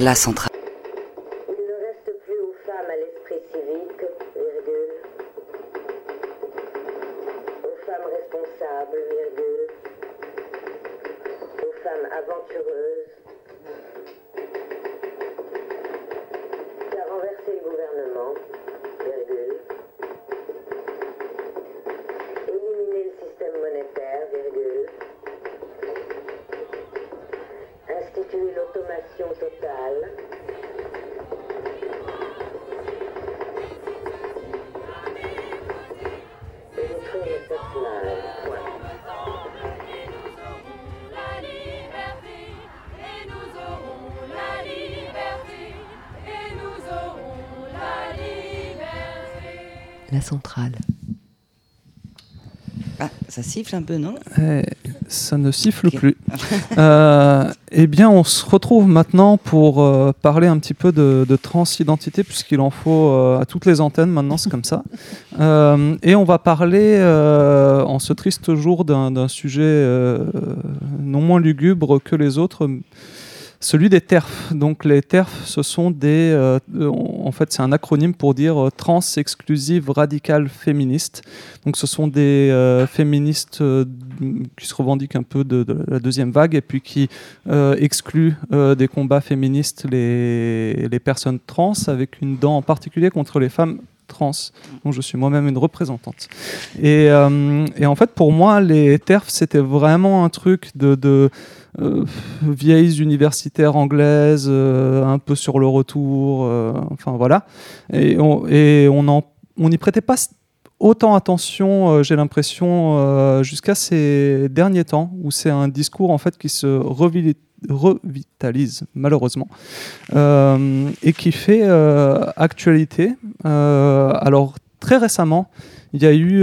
La centrale. Centrale. Ah, ça siffle un peu, non? Eh, ça ne siffle plus. Euh, eh bien, on se retrouve maintenant pour euh, parler un petit peu de, de transidentité, puisqu'il en faut euh, à toutes les antennes maintenant, c'est comme ça. Euh, et on va parler, euh, en ce triste jour, d'un sujet euh, non moins lugubre que les autres. Celui des TERF. Donc les TERF, ce sont des, euh, en fait, c'est un acronyme pour dire euh, trans exclusive radicale féministe. Donc ce sont des euh, féministes euh, qui se revendiquent un peu de, de la deuxième vague et puis qui euh, excluent euh, des combats féministes les, les personnes trans avec une dent en particulier contre les femmes trans, dont je suis moi-même une représentante. Et, euh, et en fait, pour moi, les TERF, c'était vraiment un truc de, euh, vieilles universitaires anglaises, euh, un peu sur le retour, enfin voilà. Et on, n'y prêtait pas autant attention, j'ai l'impression, jusqu'à ces derniers temps, où c'est un discours en fait qui se revili- revitalise malheureusement euh, et qui fait euh, actualité. Euh, alors très récemment, il y a eu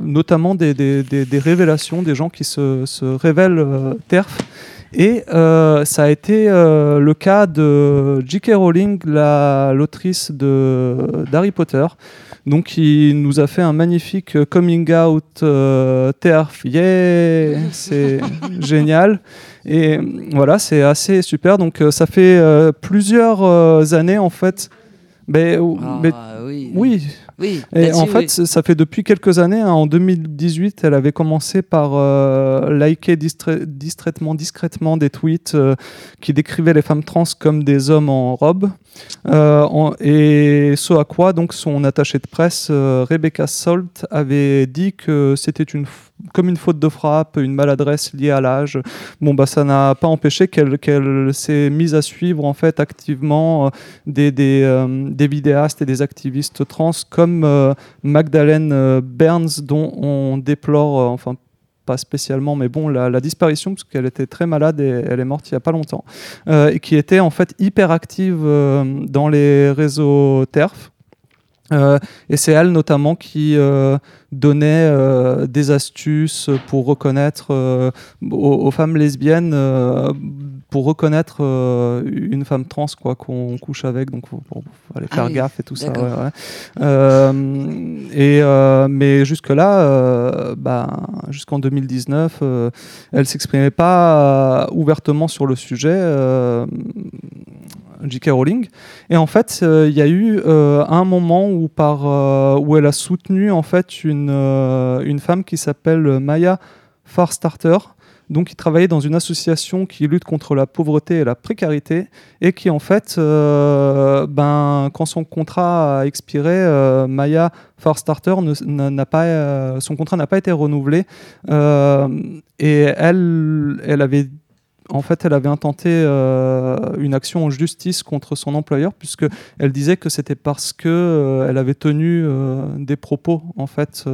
notamment des, des- des- des révélations, des gens qui se, se révèlent TERF. Et euh, ça a été euh, le cas de J.K. Rowling, la- l'autrice d'Harry Potter, donc qui nous a fait un magnifique coming out euh, TERF. Yeah C'est génial. Et euh, voilà, c'est assez super. Donc euh, ça fait euh, plusieurs années en fait. Ben, Ah, ben, oui. oui, Oui. et en fait, oui. ça fait depuis quelques années. hein. en 2018, elle avait commencé par euh, liker distra- distraitement, discrètement des tweets euh, qui décrivaient les femmes trans comme des hommes en robe. Euh, en- et ce à quoi donc son attachée de presse, Rebecca Salt, avait dit que c'était une comme une faute de frappe, une maladresse liée à l'âge. Bon, bah, ça n'a pas empêché qu'elle s'est mise à suivre en fait activement euh, euh, des vidéastes et des activistes trans comme euh, Magdalene euh, Burns, dont on déplore, enfin pas spécialement, mais bon, la, disparition, parce qu'elle était très malade et elle est morte il n'y a pas longtemps, et qui était en fait hyper active dans les réseaux TERF. Euh, et c'est elle notamment qui euh, donnait euh, des astuces pour reconnaître aux, aux femmes lesbiennes, pour reconnaître une femme trans quoi qu'on couche avec, donc faut, faut aller Ah faire oui, gaffe et tout ça. d'accord. ouais, ouais. Et mais jusque là, bah, jusqu'en 2019, euh, elle s'exprimait pas ouvertement sur le sujet. J.K. Rowling. Et en fait, euh, il y a eu euh, un moment où, par, euh, où elle a soutenu en fait une, une femme qui s'appelle Maya Farstarter, donc qui travaillait dans une association qui lutte contre la pauvreté et la précarité, et qui en fait, ben, quand son contrat a expiré, Maya Farstarter n'a pas, son contrat n'a pas été renouvelé, et elle, elle avait en fait, elle avait intenté euh, une action en justice contre son employeur, puisque elle disait que c'était parce que euh, elle avait tenu euh, des propos, en fait,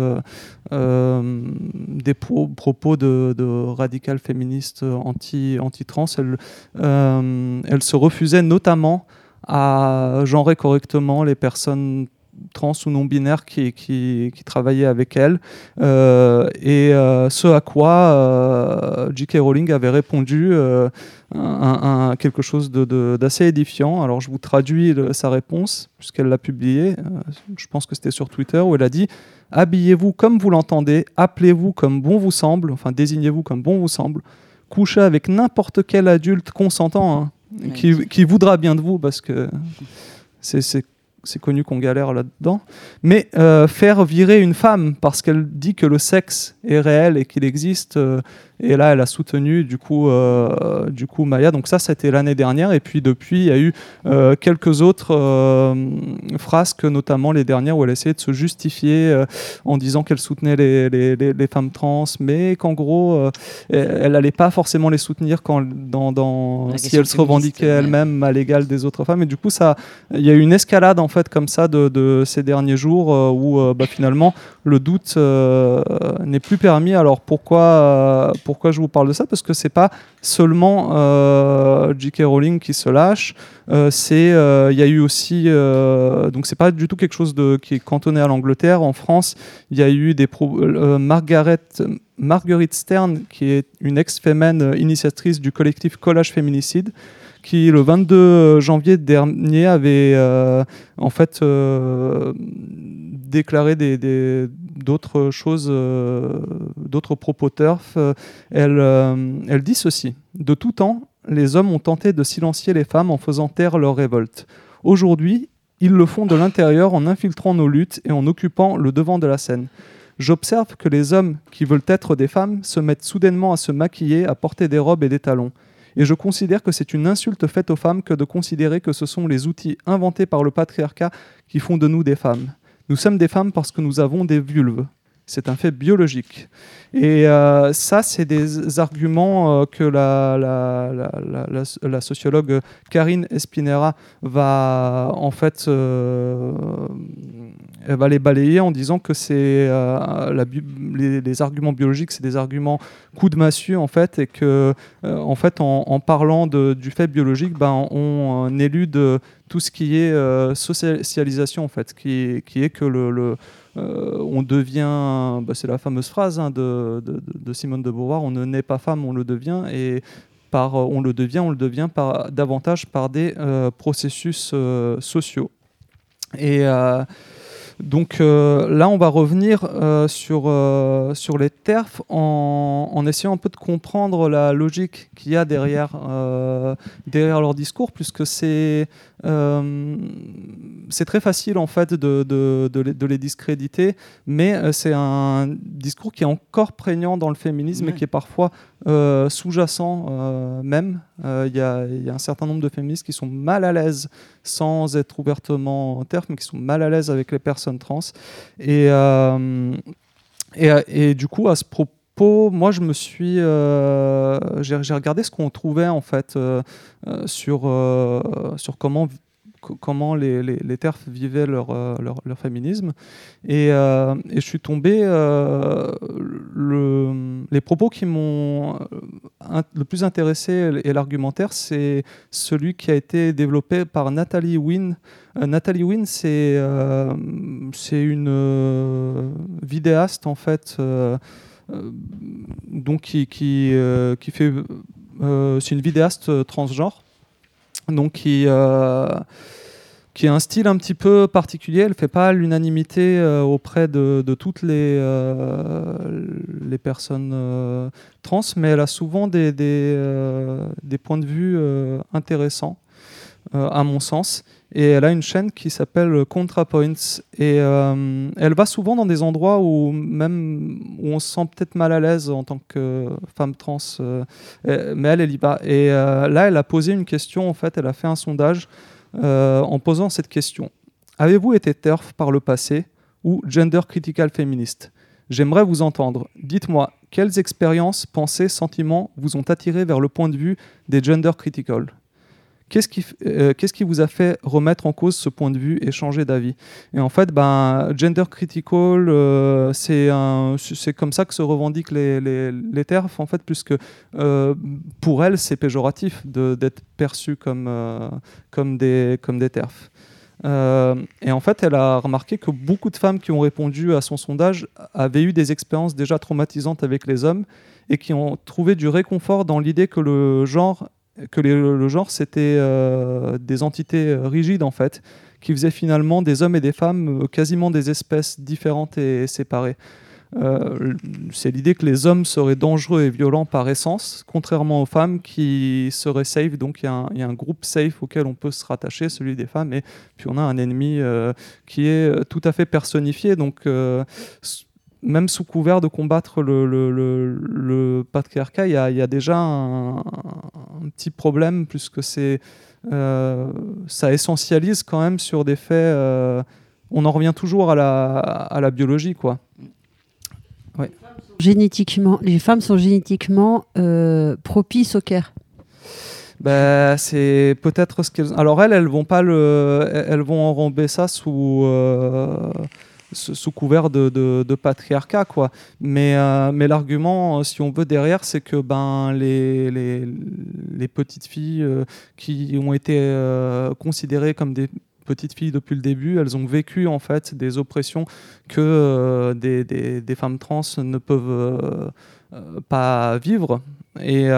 des pro- propos de, de radicales féministes anti anti trans. Elle, elle se refusait notamment à genrer correctement les personnes trans ou non binaires qui, qui, qui travaillaient avec elle Euh, et euh, ce à quoi euh, J.K. Rowling avait répondu un, un- quelque chose de- de- d'assez édifiant. Alors je vous traduis le- sa réponse puisqu'elle l'a publié. Euh, je pense que c'était sur Twitter où elle a dit Habillez-vous comme vous l'entendez, appelez-vous comme bon vous semble, enfin désignez-vous comme bon vous semble, couchez avec n'importe quel adulte consentant. hein. qui, qui voudra bien de vous parce que c'est- c'est connu qu'on galère là-dedans, mais euh, faire virer une femme parce qu'elle dit que le sexe est réel et qu'il existe, euh, et là elle a soutenu du coup, euh, du coup Maya, donc ça c'était l'année dernière, et puis depuis il y a eu euh, quelques autres euh, frasques, notamment les dernières où elle essayait de se justifier euh, en disant qu'elle soutenait les, les- les- les femmes trans, mais qu'en gros elle n'allait pas forcément les soutenir quand, dans, dans, La si elle se revendiquait elle-même à l'égal des autres femmes, et du coup ça il y a eu une escalade en fait comme ça de, de ces derniers jours où bah, finalement le doute n'est plus permis. Alors pourquoi, pourquoi je vous parle de ça? Parce que c'est pas seulement euh, J.K. Rowling qui se lâche. euh, c'est euh, il y a eu aussi euh, donc c'est pas du tout quelque chose qui est cantonné à l'Angleterre. En France, il y a eu des Margaret Marguerite Stern qui est une ex-fémène initiatrice du collectif Collage Féminicide qui le 22 janvier dernier avait en fait déclaré des- d'autres choses, euh, d'autres propos turf. Elle, euh, elle dit ceci De tout temps, les hommes ont tenté de silencier les femmes en faisant taire leur révolte. Aujourd'hui, ils le font de l'intérieur en infiltrant nos luttes et en occupant le devant de la scène. J'observe que les hommes qui veulent être des femmes se mettent soudainement à se maquiller, à porter des robes et des talons. Et je considère que c'est une insulte faite aux femmes que de considérer que ce sont les outils inventés par le patriarcat qui font de nous des femmes. Nous sommes des femmes parce que nous avons des vulves. C'est un fait biologique. Et euh, ça, c'est des arguments euh, que la, sociologue Karine Espinera va en fait euh, va les balayer en disant que c'est les, arguments biologiques, c'est des arguments coup de massue en fait, et que en fait en, parlant du fait biologique, ben, on élude tout ce qui est socialisation en fait, qui, est que le, euh, on devient, bah, c'est la fameuse phrase hein, de, de- Simone de Beauvoir, on ne naît pas femme, on le devient, et par, euh, on le devient, on le devient par, davantage par des euh, processus sociaux. Et donc euh, là, on va revenir euh, sur, euh, sur les TERF en, en essayant un peu de comprendre la logique qu'il y a derrière, derrière leur discours, puisque c'est c'est très facile en fait de, de, de les, de les discréditer, mais c'est un discours qui est encore prégnant dans le féminisme et qui est parfois sous-jacent même. Il y, a, il y a un certain nombre de féministes qui sont mal à l'aise sans être ouvertement TERF, mais qui sont mal à l'aise avec les personnes trans. Et, euh, et, et du coup, à ce propos, moi, je me suis, euh, j'ai regardé ce qu'on trouvait en fait euh, euh, sur euh, sur comment co- comment les, les, TERF vivaient leur, euh, féminisme. Et, euh, et je suis tombé, euh, le, les propos qui m'ont le plus intéressé et l'argumentaire, c'est celui qui a été développé par Nathalie Wynne. Nathalie Wynne, c'est une vidéaste en fait, donc qui, qui, fait, c'est une vidéaste transgenre, donc qui euh, a un style un petit peu particulier. Elle fait pas l'unanimité euh, auprès de, toutes les, euh, personnes euh, trans, mais elle a souvent des, points de vue intéressants, à mon sens. Et elle a une chaîne qui s'appelle ContraPoints. Et euh, elle va souvent dans des endroits où même où on se sent peut-être mal à l'aise en tant que femme trans, euh, mais elle, elle y. Et euh, là, elle a posé une question, en fait, elle a fait un sondage en posant cette question. Avez-vous été TERF par le passé ou gender critical féministe J'aimerais vous entendre. Dites-moi, quelles expériences, pensées, sentiments vous ont attiré vers le point de vue des gender critical? Qu'est-ce qui, f- euh, qu'est-ce qui vous a fait remettre en cause ce point de vue et changer d'avis? Et en fait, ben, gender critical, euh, c'est, comme ça que se revendiquent les, les, TERF, en fait, puisque euh, pour elles, c'est péjoratif d'être perçu comme, des, comme TERF. Et en fait, elle a remarqué que beaucoup de femmes qui ont répondu à son sondage avaient eu des expériences déjà traumatisantes avec les hommes et qui ont trouvé du réconfort dans l'idée que le genre, que le genre c'était euh, des entités euh, rigides en fait, qui faisaient finalement des hommes et des femmes euh, quasiment des espèces différentes et séparées. c'est l'idée que les hommes seraient dangereux et violents par essence, contrairement aux femmes qui seraient safe. Donc il y, a un- groupe safe auquel on peut se rattacher, celui des femmes, et puis on a un ennemi qui est tout à fait personnifié. Donc même sous couvert de combattre le, le- le- le patriarcat, il y a, il y a déjà un, un petit problème, puisque c'est, euh, ça essentialise quand même sur des faits. euh, on en revient toujours à la, à la biologie, quoi. Génétiquement, les femmes sont génétiquement euh, propices au care. Ben, c'est peut-être ce qu'elles. Alors elles, elles vont pas le, elles vont enrober ça sous sous couvert de, patriarcat, quoi. Mais euh, mais l'argument, euh, si on veut derrière, c'est que ben les les, petites filles euh, qui ont été considérées comme des petites filles depuis le début, elles ont vécu en fait des oppressions que des, des- des femmes trans ne peuvent pas vivre. Et,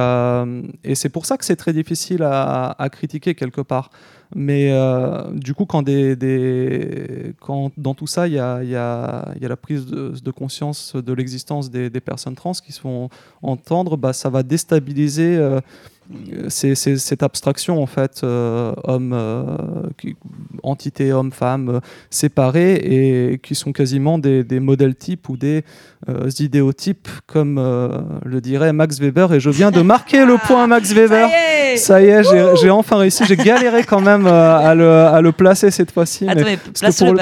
et c'est pour ça que c'est très difficile à, à critiquer quelque part. Mais euh, du coup, quand, des, des- quand dans tout ça, il y a, il y a- il y a la prise de, de conscience de l'existence des, des personnes trans qui se font entendre, bah, ça va déstabiliser euh, ces- ces- cette abstraction, en fait, euh, homme, euh, qui- entité homme-femme séparées et qui sont quasiment des, modèles types ou des idéotypes, comme le dirait Max Weber. Et je viens de marquer le point Max Weber. Ça y est, j'ai enfin réussi. J'ai galéré quand même euh, à, le, à le placer cette fois-ci.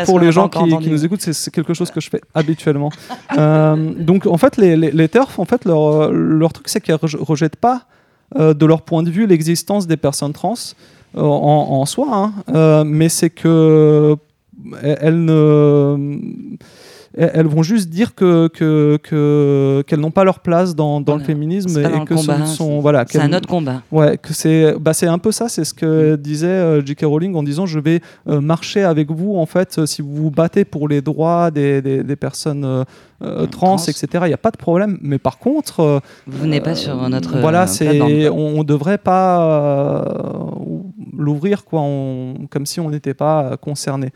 pour, les gens qui, nous écoutent, c'est- quelque chose que je fais habituellement. Euh, donc en fait, les, les, les TERF, en fait, leur, leur truc, c'est qu'ils ne rejettent pas euh, de leur point de vue l'existence des personnes trans euh, en, en soi, hein. Euh, mais c'est que elles ne elles vont juste dire que que- que- qu'elles n'ont pas leur place dans, dans le féminisme et que combat, ne sont voilà C'est un autre combat. Ouais, que c'est bah c'est un peu ça, c'est ce que disait euh, J.K. Rowling en disant je vais euh, marcher avec vous en fait euh, si vous vous battez pour les droits des, des, des personnes trans, trans. etc. Il n'y a pas de problème, mais par contre, Vous venez pas sur notre. voilà, c'est on, on devrait pas l'ouvrir quoi, on- comme si on n'était pas concerné.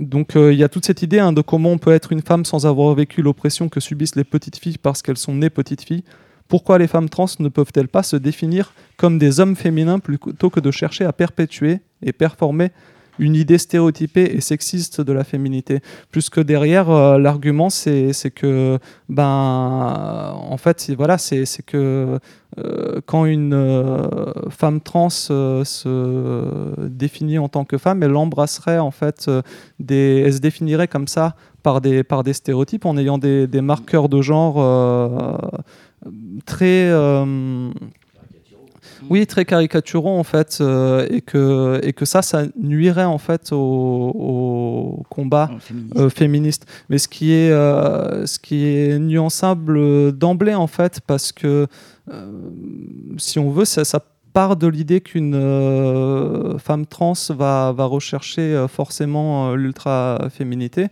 Donc euh, il y a toute cette idée hein, de comment on peut être une femme sans avoir vécu l'oppression que subissent les petites filles parce qu'elles sont nées petites filles. Pourquoi les femmes trans ne peuvent-elles pas se définir comme des hommes féminins plutôt que de chercher à perpétuer et performer une idée stéréotypée et sexiste de la féminité? Plus que derrière, euh, l'argument, c'est que, ben, en fait, voilà, c'est que euh, quand une euh, femme trans euh, se définit en tant que femme, elle embrasserait en fait des, elle se définirait comme ça par des par des stéréotypes en ayant des, marqueurs de genre très oui, très caricaturaux en fait, euh, et que et que ça, ça nuirait en fait au, au combat euh, féministe. Mais ce qui est, euh, ce qui est nuançable d'emblée, en fait, parce que si on veut, ça, ça part de l'idée qu'une euh, femme trans va, va rechercher euh, forcément euh, l'ultra-féminité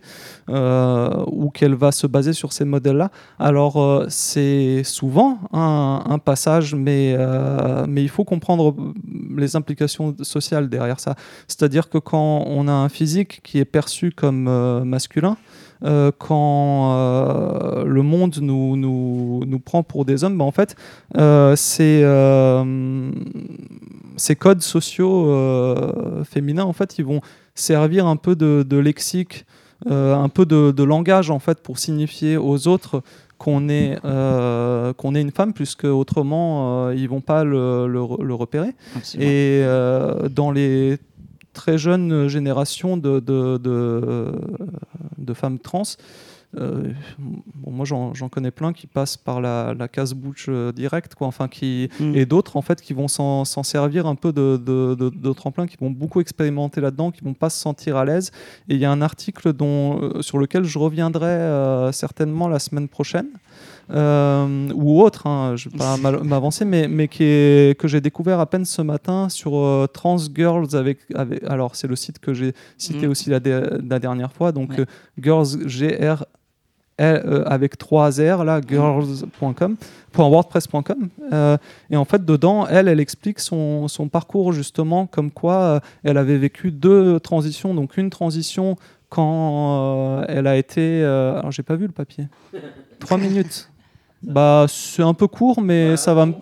ou qu'elle va se baser sur ces modèles-là. Alors, c'est souvent un, un passage, mais, mais il faut comprendre les implications sociales derrière ça. C'est-à-dire que quand on a un physique qui est perçu comme masculin, euh, quand euh, le monde nous, nous, nous prend pour des hommes, ben, en fait, euh, ces, ces codes sociaux féminins, en fait, ils vont servir un peu de, de lexique, un peu de, de langage, en fait, pour signifier aux autres qu'on est, euh, qu'on est une femme, puisque autrement, euh, ils vont pas le, le, le repérer. Absolument. Et euh, dans les très jeunes générations de, de, de, de femmes trans, euh, bon, moi j'en connais plein qui passent par la, la case bouche euh, directe, quoi, enfin, qui, Mm. et d'autres en fait qui vont s'en servir un peu de, de, de- de tremplin, qui vont beaucoup expérimenter là-dedans, qui vont pas se sentir à l'aise. Et il y a un article dont, euh, sur lequel je reviendrai euh, certainement la semaine prochaine. Euh, ou autre, hein, je ne vais pas m'avancer, mais, mais qui est, que j'ai découvert à peine ce matin sur euh, Trans Girls avec, avec alors c'est le site que j'ai cité Mm. aussi la, dernière fois, donc Ouais. euh, Girls G R L, euh, avec trois R là, girls.com, .wordpress.com. Euh, et en fait, dedans, elle, elle explique son, son parcours justement, comme quoi euh, elle avait vécu deux transitions. Donc une transition quand euh, elle a été. alors, j'ai pas vu le papier. Trois minutes. Bah, c'est un peu court, mais ça va, me-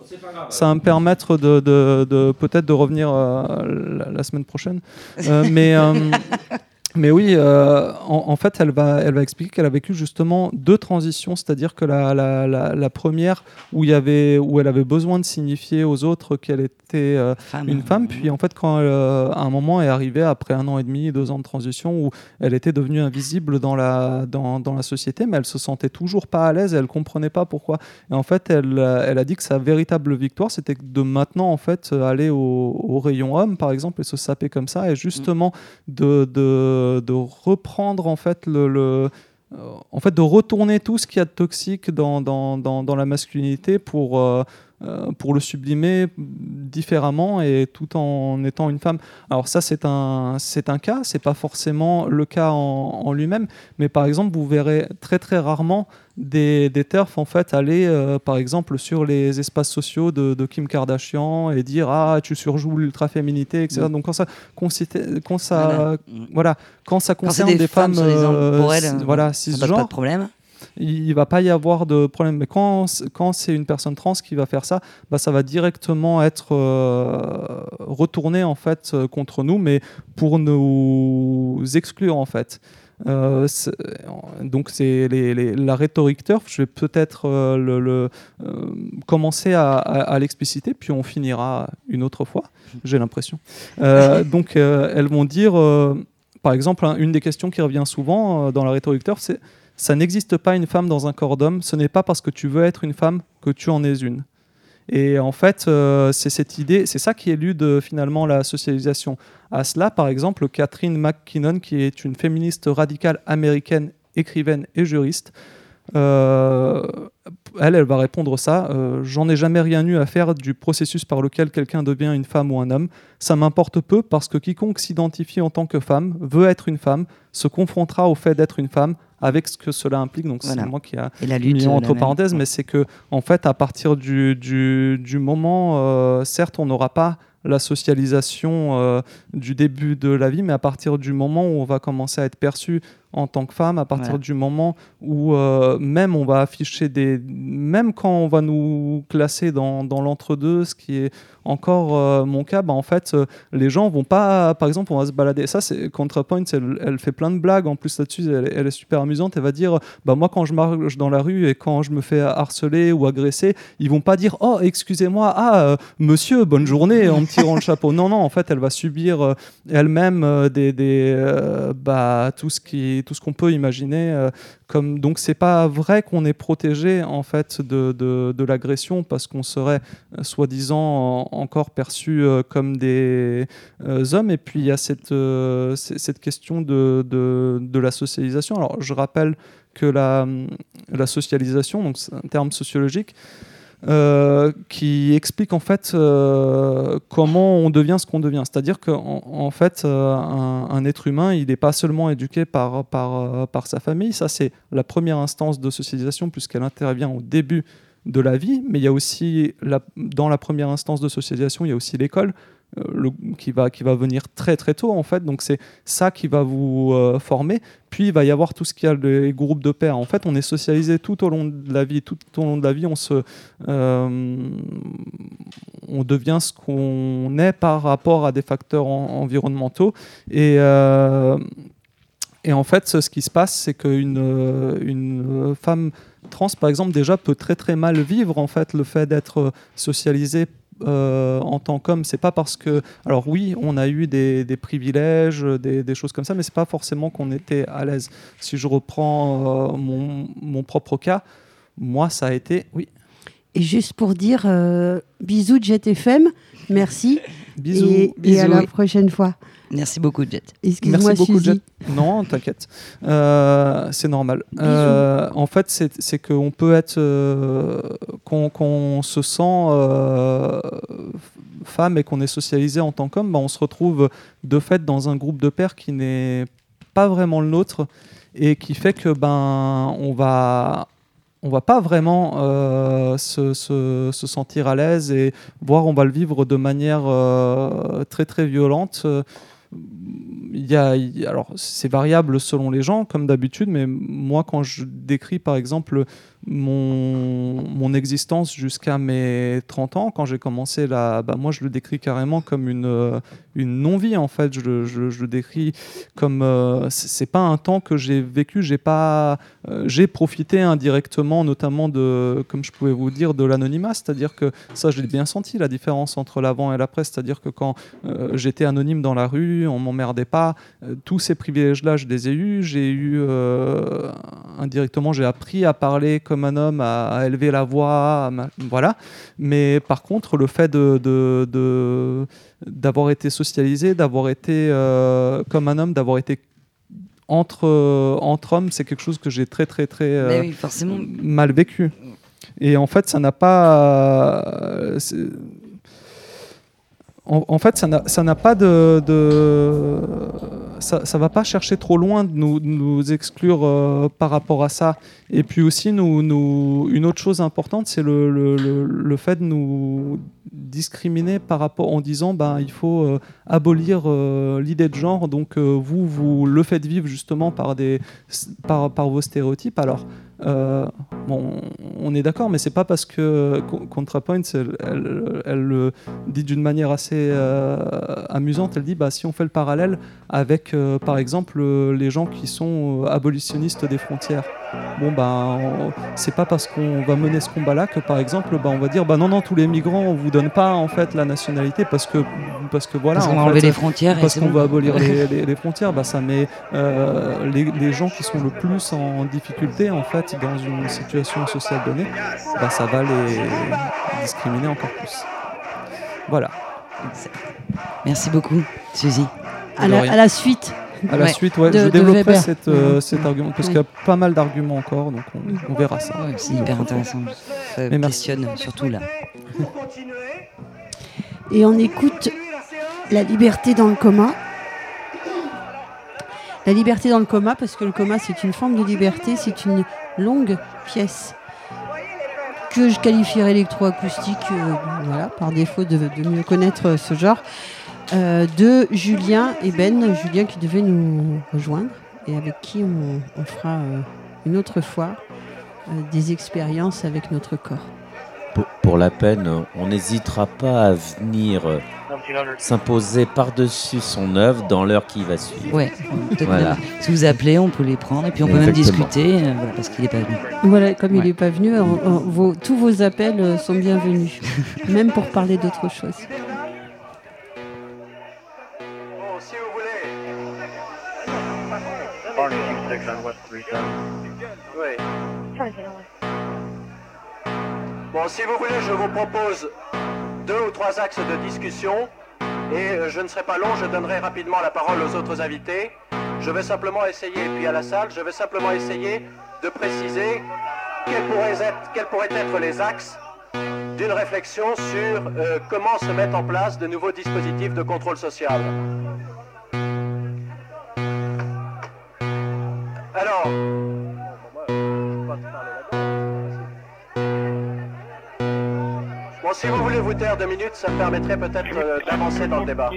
ça va me permettre de, de- de- peut-être de revenir euh, la, la semaine prochaine. Euh, mais, euh, mais oui, euh, en, en fait, elle va, elle va expliquer qu'elle a vécu justement deux transitions, c'est-à-dire que la, la, la, la première où il y avait, où elle avait besoin de signifier aux autres qu'elle était euh, Femme. une femme. Puis en fait, quand elle, euh, à un moment est arrivée après un an et demi, deux ans de transition, où elle était devenue invisible dans la, dans, dans la société, mais elle se sentait toujours pas à l'aise elle comprenait pas pourquoi. Et en fait, elle, elle a dit que sa véritable victoire, c'était de maintenant en fait aller au, au rayon homme, par exemple, et se saper comme ça, et justement de, de, de reprendre en fait le, euh, en fait, de retourner tout ce qu'il y a de toxique dans, la masculinité pour, euh, pour le sublimer différemment et tout en étant une femme. Alors ça, c'est un, c'est un cas, c'est pas forcément le cas en, en lui-même, mais par exemple, vous verrez très très rarement des, des TERF en fait aller euh, par exemple sur les espaces sociaux de, de Kim Kardashian et dire ah tu surjoues l'ultra-féminité, etc. Mm. Donc quand ça, concité- quand ça, Voilà. voilà, quand ça Quand c'est concerne des, femmes, soi-disant euh, pour elle, c- euh, voilà, cisgenres, pas de problème. Il ne va pas y avoir de problème. Mais quand, quand c'est une personne trans qui va faire ça, bah, ça va directement être euh, retourné en fait euh, contre nous, mais pour nous exclure en fait. Euh, donc c'est la rhétorique turf. Je vais peut-être euh, le, le, euh, commencer à, à- à l'expliciter, puis on finira une autre fois. J'ai l'impression. Donc elles vont dire, par exemple, hein, une des questions qui revient souvent dans la rhétorique turf, c'est ça n'existe pas une femme dans un corps d'homme. Ce n'est pas parce que tu veux être une femme que tu en es une. Et en fait, euh, c'est cette idée, c'est ça qui élude finalement la socialisation. À cela, par exemple, Catherine McKinnon, qui est une féministe radicale américaine, écrivaine et juriste, euh, elle, elle va répondre ça. euh, J'en ai jamais rien eu à faire du processus par lequel quelqu'un devient une femme ou un homme. Ça m'importe peu parce que quiconque s'identifie en tant que femme, veut être une femme, se confrontera au fait d'être une femme avec ce que cela implique. Donc Voilà. c'est moi qui a la mis entre même. parenthèses, mais c'est que en fait, à partir du, du, du moment, euh, certes, on n'aura pas la socialisation euh, du début de la vie, mais à partir du moment où on va commencer à être perçu en tant que femme, à partir du moment où euh, même on va afficher des, même quand on va nous classer dans, dans l'entre-deux, ce qui est encore euh, mon cas, bah, en fait, euh, les gens vont pas, par exemple, on va se balader. Ça, c'est ContraPoint, elle, elle fait plein de blagues en plus là-dessus, elle, elle est super amusante. Elle va dire, bah moi, quand je marche dans la rue et quand je me fais harceler ou agresser, ils vont pas dire, oh, excusez-moi, ah, monsieur, bonne journée, en me tirant le chapeau. Non, non, en fait, elle va subir elle-même des, des, bah, tout ce qui, tout ce qu'on peut imaginer. euh, comme donc, c'est pas vrai qu'on est protégé en fait de, l'agression parce qu'on serait euh, soi-disant en- encore perçus euh, comme des hommes. Et puis il y a cette, question de la socialisation. Alors je rappelle que la, la socialisation, donc c'est un terme sociologique, euh, qui explique en fait euh, comment on devient ce qu'on devient. C'est-à-dire qu'en en fait, euh, un, être humain, il n'est pas seulement éduqué par, par, par sa famille. Ça, c'est la première instance de socialisation puisqu'elle intervient au début de la vie. Mais il y a aussi, dans la première instance de socialisation, il y a aussi l'école. Qui, va, qui va venir très très tôt en fait. Donc c'est ça qui va vous euh, former. Puis il va y avoir tout ce qu'il y a les groupes de pairs. En fait on est socialisé tout au long de la vie. Tout au long de la vie on se euh, on devient ce qu'on est par rapport à des facteurs en- environnementaux. Et euh, et en fait, ce qui se passe, c'est qu'une une femme trans, par exemple, déjà peut très très mal vivre en fait le fait d'être socialisée euh, en tant qu'homme. C'est pas parce que, alors oui, on a eu des, des privilèges, des, des choses comme ça, mais c'est pas forcément qu'on était à l'aise. Si je reprends euh, mon, mon propre cas, moi, ça a été, oui, Et juste pour dire euh, bisous de merci. bisous. Et, à la prochaine fois. Merci beaucoup, Jet. Excuse-moi, Merci beaucoup. Jet. Non, t'inquiète. Euh, c'est normal. Euh, en fait, c'est qu'on peut être. euh, qu'on se sent euh, femme et qu'on est socialisé en tant qu'homme, bah, on se retrouve de fait dans un groupe de pairs qui n'est pas vraiment le nôtre et qui fait que ben on va on va pas vraiment euh, se, se- se sentir à l'aise et voire on va le vivre de manière euh, très très violente. Il- alors c'est variable selon les gens, comme d'habitude, mais moi, quand je décris par exemple mon, mon existence jusqu'à mes 30 ans, quand j'ai commencé là, bah, moi je le décris carrément comme une, euh, une non-vie en fait. Je, le- je- je le décris comme. euh, c'est pas un temps que j'ai vécu, j'ai pas. euh, j'ai profité indirectement, notamment de, comme je pouvais vous dire, de l'anonymat, c'est-à-dire que ça, je l'ai bien senti la différence entre l'avant et l'après, c'est-à-dire que quand euh, j'étais anonyme dans la rue, on m'emmerdait pas. Tous ces privilèges-là, je les ai eus. J'ai eu indirectement, j'ai appris à parler comme un homme, à, à élever la voix, à voilà. Mais par contre, le fait de, d'avoir été socialisé, d'avoir été euh, comme un homme, d'avoir été entre, entre hommes, c'est quelque chose que j'ai très très très euh, oui, mal vécu. Et en fait, ça n'a pas. euh, c'est- En, fait, ça n'a pas de. ça, ça va pas chercher trop loin de nous, exclure euh, par rapport à ça. Et puis aussi, une autre chose importante, c'est le- le fait de nous discriminer par rapport en disant ben, il faut euh, abolir euh, l'idée de genre. Donc, euh, vous, vous le faites vivre justement par, des, par, vos stéréotypes. Alors, bon, on est d'accord, mais c'est pas parce que Co- ContraPoints, elle, elle, le dit d'une manière assez amusante. Elle dit bah, si on fait le parallèle avec, par exemple, les gens qui sont abolitionnistes des frontières. Bon, ben, on- c'est pas parce qu'on va mener ce combat-là que, par exemple, bah, on va dire bah non, non, tous les migrants, on vous donne pas en fait la nationalité parce que, parce que voilà. Parce qu'on va enlever les frontières. et parce qu'on bon. va abolir les, les- les frontières, bah, ça met euh, les, les gens qui sont le plus en difficulté en fait dans une situation sociale donnée, bah, ça va les discriminer encore plus. Voilà. Merci beaucoup, Suzy. À la, à la suite. À la Ouais. suite, ouais, De- je développerai cette, euh, cet argument parce qu'il y a pas mal d'arguments encore, donc on, on verra ça. Ouais, c'est hyper intéressant. Ça Mais merci. questionne surtout là. Et on écoute La liberté dans le coma. La liberté dans le coma, parce que le coma, c'est une forme de liberté, c'est une longue pièce que je qualifierais électroacoustique, euh, voilà, par défaut de, de mieux connaître ce genre, euh, de Julien et Ben. Julien qui devait nous rejoindre et avec qui on, on fera euh, une autre fois euh, des expériences avec notre corps. Pour, pour la peine, on n'hésitera pas à venir s'imposer par-dessus son œuvre dans l'heure qui va suivre. Ouais. Voilà. même, Si vous appelez, on peut les prendre et puis on peut même discuter euh, voilà, parce qu'il n'est pas venu. Voilà, comme il n'est pas venu, on- on- vos- tous vos appels sont bienvenus, même pour parler d'autre chose. Si vous voulez, je vous propose deux ou trois axes de discussion. Et euh, je ne serai pas long, je donnerai rapidement la parole aux autres invités. Je vais simplement essayer, et puis à la salle, je vais simplement essayer de préciser quels pourraient être, quels pourraient être les axes d'une réflexion sur euh, comment se mettre en place de nouveaux dispositifs de contrôle social. Alors, bon, si vous voulez vous taire deux minutes, ça me permettrait peut-être euh, d'avancer dans le débat.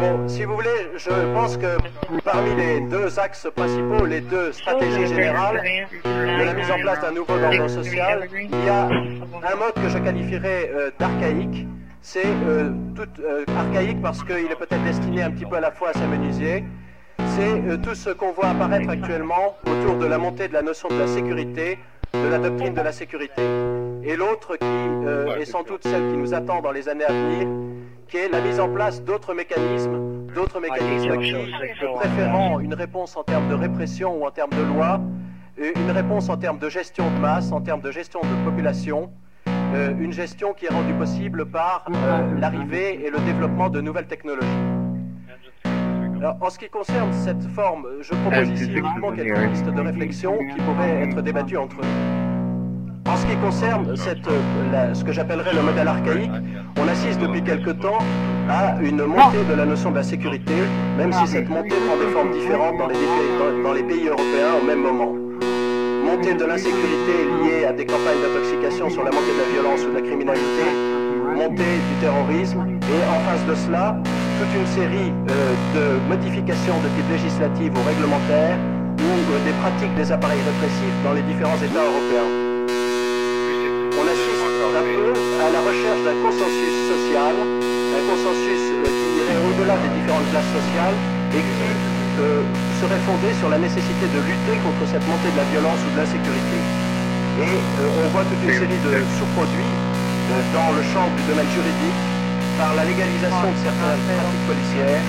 Bon, si vous voulez, je pense que parmi les deux axes principaux, les deux stratégies générales de la mise en place d'un nouveau ordre social, il y a un mode que je qualifierais euh, d'archaïque. C'est euh, tout euh, archaïque parce qu'il est peut-être destiné un petit peu à la fois à s'amenuiser. C'est tout ce qu'on voit apparaître actuellement autour de la montée de la notion de la sécurité, de la doctrine de la sécurité. Et l'autre qui euh, est sans doute celle qui nous attend dans les années à venir, qui est la mise en place d'autres mécanismes, d'autres mécanismes qui, préférant une réponse en termes de répression ou en termes de loi, euh, une réponse en termes de gestion de masse, en termes de gestion de population, euh, une gestion qui est rendue possible par euh, l'arrivée et le développement de nouvelles technologies. Alors, en ce qui concerne cette forme, je propose ici uniquement quelques pistes de réflexion qui pourraient être débattues entre nous. En ce qui concerne euh, ce que j'appellerais le modèle archaïque, on assiste depuis quelque temps à une montée de la notion de la sécurité, même si cette montée prend des formes différentes dans les, pays- européens au même moment. Montée de l'insécurité liée à des campagnes d'intoxication sur la montée de la violence ou de la criminalité, montée du terrorisme, et en face de cela, toute une série euh, de modifications de type législatif ou réglementaire ou euh, des pratiques des appareils répressifs dans les différents États européens. On assiste un peu à la recherche d'un consensus social, un consensus euh, qui irait au-delà des différentes classes sociales et qui euh, serait fondé sur la nécessité de lutter contre cette montée de la violence ou de l'insécurité. Et euh, on voit toute une série de sous-produits euh, dans le champ du domaine juridique par la légalisation de certaines pratiques policières,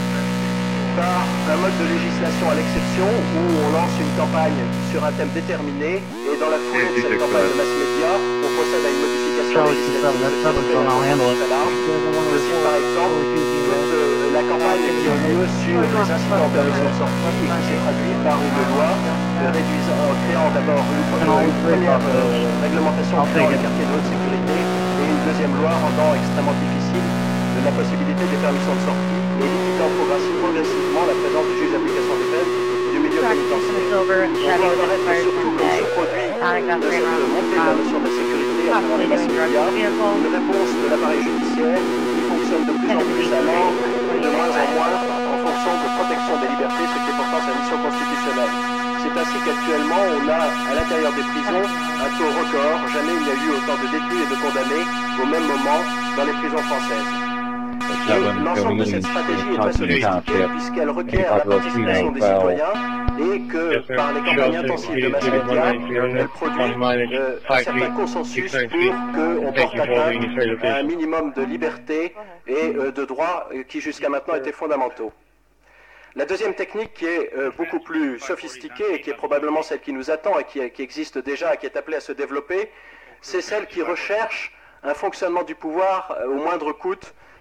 par un mode de législation à l'exception où on lance une campagne sur un thème déterminé et dans la foulée de cette campagne de mass média, on procède à une modification législative de. Aussi, par exemple, toute euh, la campagne qui a lieu sur les incidents en permission de sortie et qui s'est traduite par une loi euh, réduisant, euh, créant d'abord une, une première euh, réglementation créant les quartiers de haute sécurité et une deuxième loi rendant extrêmement difficile la possibilité des permissions de sortie progressi- progressivement la présence du juge d'application des peines et du milieu pénitentiaire. On apparaître surtout comme sous-produit de cette montée de la notion de sécurité à travers les médias, une réponse de l'appareil judiciaire qui fonctionne de plus en plus allant et de moins en moins en fonction de protection des libertés, ce qui est pourtant sa mission constitutionnelle. C'est ainsi qu'actuellement, on a à l'intérieur des prisons un taux record. Jamais il n'y a eu autant de détenus et de condamnés au même moment dans les prisons françaises. L'ensemble de cette stratégie est très sophistiquée puisqu'elle requiert la participation des citoyens et que par les campagnes intensives de mass média, elle produit euh, un certain consensus pour qu'on porte atteinte à un minimum de liberté et euh, de droits qui jusqu'à maintenant étaient fondamentaux. La deuxième technique qui est euh, beaucoup plus sophistiquée et qui est probablement celle qui nous attend et qui, qui existe déjà et qui est appelée à se développer, c'est celle qui recherche un fonctionnement du pouvoir euh, au moindre coût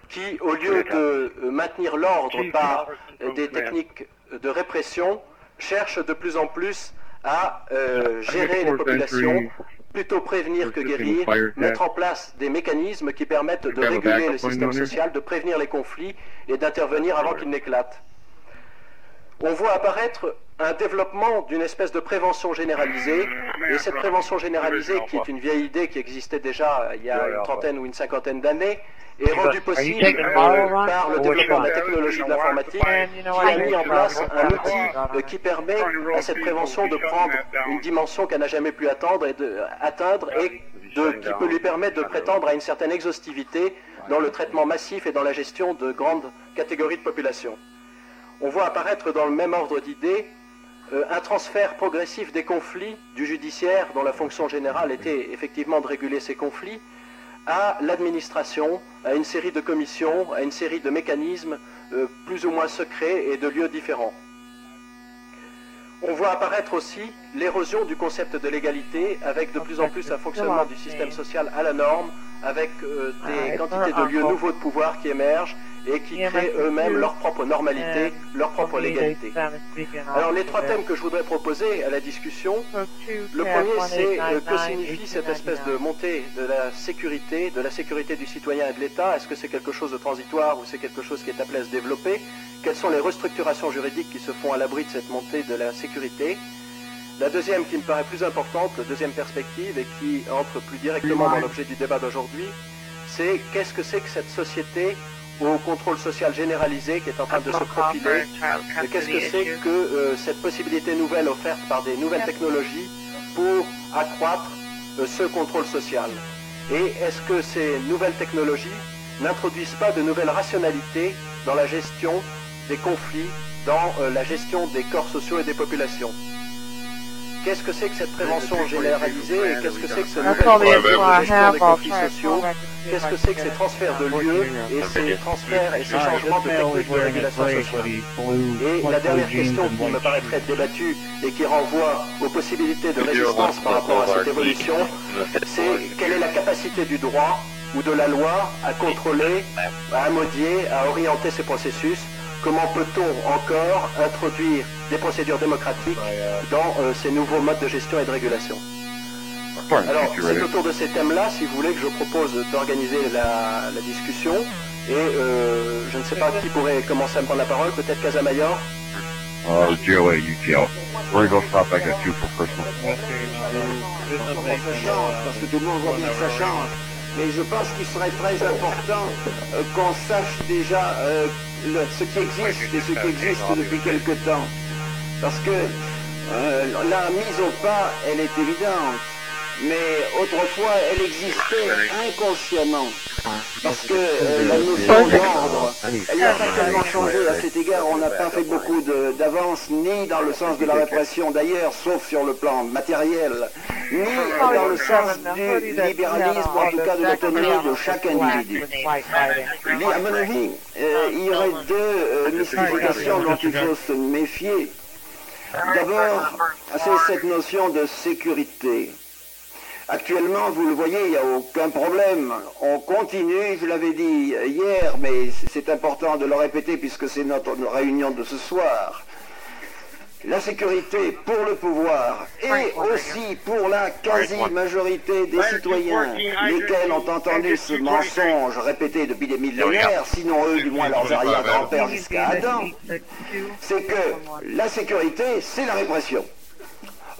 qui, au lieu de euh, maintenir l'ordre par euh, des techniques de répression, cherche de plus en plus à euh, gérer les populations, plutôt prévenir que guérir, mettre en place des mécanismes qui permettent de réguler le système social, de prévenir les conflits et d'intervenir avant qu'ils n'éclatent. On voit apparaître un développement d'une espèce de prévention généralisée, et cette prévention généralisée, qui est une vieille idée qui existait déjà il y a une trentaine ou une cinquantaine d'années, est rendue possible euh, par le développement de la technologie de l'informatique, qui a mis en place un outil euh, qui permet à cette prévention de prendre une dimension qu'elle n'a jamais pu attendre et de, atteindre et de- qui peut lui permettre de prétendre à une certaine exhaustivité dans le traitement massif et dans la gestion de grandes catégories de population. On voit apparaître dans le même ordre d'idées euh, un transfert progressif des conflits du judiciaire, dont la fonction générale était effectivement de réguler ces conflits, à l'administration, à une série de commissions, à une série de mécanismes euh, plus ou moins secrets et de lieux différents. On voit apparaître aussi l'érosion du concept de l'égalité, avec de plus en plus un fonctionnement du système social à la norme, avec euh, des quantités de lieux nouveaux de pouvoir qui émergent et qui créent eux-mêmes leur propre normalité, leur propre légalité. Alors les trois thèmes que je voudrais proposer à la discussion, le premier c'est euh, que signifie cette espèce de montée de la sécurité, de la sécurité du citoyen et de l'État? Est-ce que c'est quelque chose de transitoire ou c'est quelque chose qui est appelé à se développer Quelles sont les restructurations juridiques qui se font à l'abri de cette montée de la sécurité? La deuxième qui me paraît plus importante, la deuxième perspective et qui entre plus directement dans l'objet du débat d'aujourd'hui, c'est qu'est-ce que c'est que cette société au contrôle social généralisé qui est en train de se profiler qu'est-ce que c'est que euh, cette possibilité nouvelle offerte par des nouvelles technologies pour accroître euh, ce contrôle social. Et est-ce que ces nouvelles technologies n'introduisent pas de nouvelles rationalités dans la gestion des conflits, dans euh, la gestion des corps sociaux et des populations? Qu'est-ce que c'est que cette prévention généralisée et qu'est-ce que c'est que ce nouvel de gestion des conflits sociaux Qu'est-ce que c'est que ces transferts de lieux et ces transferts et ces changements de techniques de régulation sociale Et la dernière question qui me paraîtrait être débattue et qui renvoie aux possibilités de résistance par rapport à cette évolution, c'est quelle est la capacité du droit ou de la loi à contrôler, à amodier, à orienter ces processus Comment peut-on encore introduire des procédures démocratiques dans euh, ces nouveaux modes de gestion et de régulation? Alors, c'est autour de ces thèmes-là, si vous voulez, que je propose d'organiser la, la discussion. Et euh, je ne sais pas qui pourrait commencer à me prendre la parole, peut-être Casamayor Uh. We're gonna go stop back at 2 for Christmas. Ça change, parce que tout le monde voit bien que ça change. Mais je pense qu'il serait très important euh, qu'on sache déjà euh, ce qui existe et ce qui existe depuis quelque temps. Parce que euh, la mise au pas, elle est évidente. Mais autrefois, elle existait inconsciemment. Parce que euh, la notion d'ordre, elle n'a pas tellement changé à cet égard. On n'a pas fait beaucoup d'avance, ni dans le sens de la répression d'ailleurs, sauf sur le plan matériel, ni dans le sens du libéralisme, en tout cas de l'autonomie de chaque individu. Mais à mon avis, euh, il y aurait deux euh, mystifications dont il faut se méfier. D'abord, c'est cette notion de sécurité. Actuellement, vous le voyez, il n'y a aucun problème. On continue, je l'avais dit hier, mais c'est important de le répéter puisque c'est notre réunion de ce soir. La sécurité pour le pouvoir et aussi pour la quasi-majorité des citoyens, lesquels ont entendu ce mensonge répété depuis des millénaires, sinon eux, du moins leurs arrière-grands-pères jusqu'à Adam, c'est que la sécurité, c'est la répression.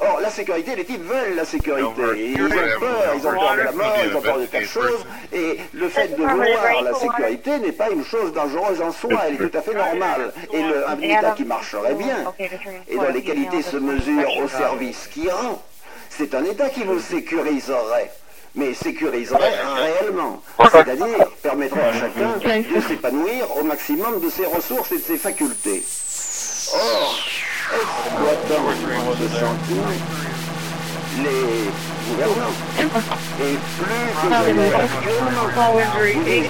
Or, la sécurité, les types veulent la sécurité. Ils ont peur, ils ont peur de la mort, ils ont peur de tas de choses. Et le fait de vouloir la sécurité n'est pas une chose dangereuse en soi, elle est tout à fait normale. Et le, un État qui marcherait bien, et dont les qualités se mesurent au service qui rend, c'est un État qui vous sécuriserait. Mais sécuriserait réellement. C'est-à-dire permettrait à chacun de s'épanouir au maximum de ses ressources et de ses facultés. Or, exploitant ce sentiment, les gouvernants, et plus que jamais. Et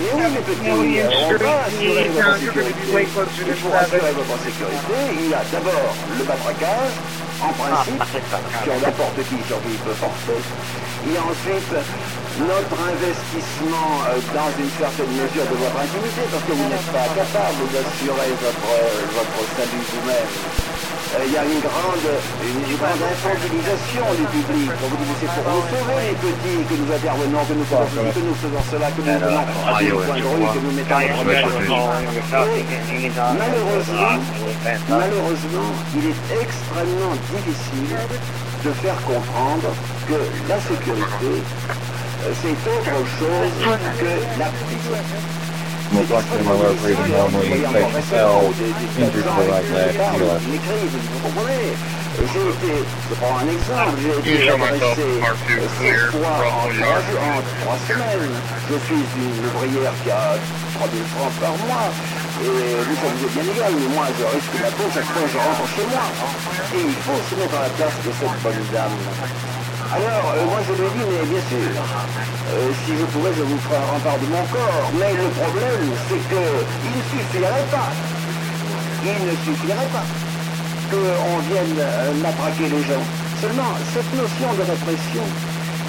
pour assurer votre sécurité, il y a d'abord le matraquage, en principe, on n'importe qui sur qui il peut porter. A ensuite notre investissement dans une certaine mesure de votre intimité, parce que vous n'êtes pas capable d'assurer votre, votre salut vous-même. Euh, Il y a une grande, une, grande infantilisation du public. On vous dit, mais c'est pour nous sauver, les petits, que nous intervenons, que nous faisons ceci, que nous faisons cela, que nous à des de rue, que nous mettons Et malheureusement, malheureusement, il est extrêmement difficile de faire comprendre que la sécurité, euh, c'est autre chose que la prison. I'm watching my love reading normally takes L injured for like last year. Les crises, vous comprenez J'ai été, je prends un exemple, j'ai été adressé sept fois en trois, jours- en trois semaines. Je suis une ouvrière qui a 3000 francs par mois. Et vous, ça vous est bien égal, mais moi, je risque ma peau chaque fois que je rentre chez moi. Et il faut se mettre à la place de cette bonne dame. Alors, euh, moi je lui ai dit, mais bien sûr, euh, si je pouvais, je vous ferais un rempart de mon corps. Mais le problème, c'est que il ne suffirait pas. Il ne suffirait pas qu'on vienne euh, matraquer les gens. Seulement, cette notion de répression,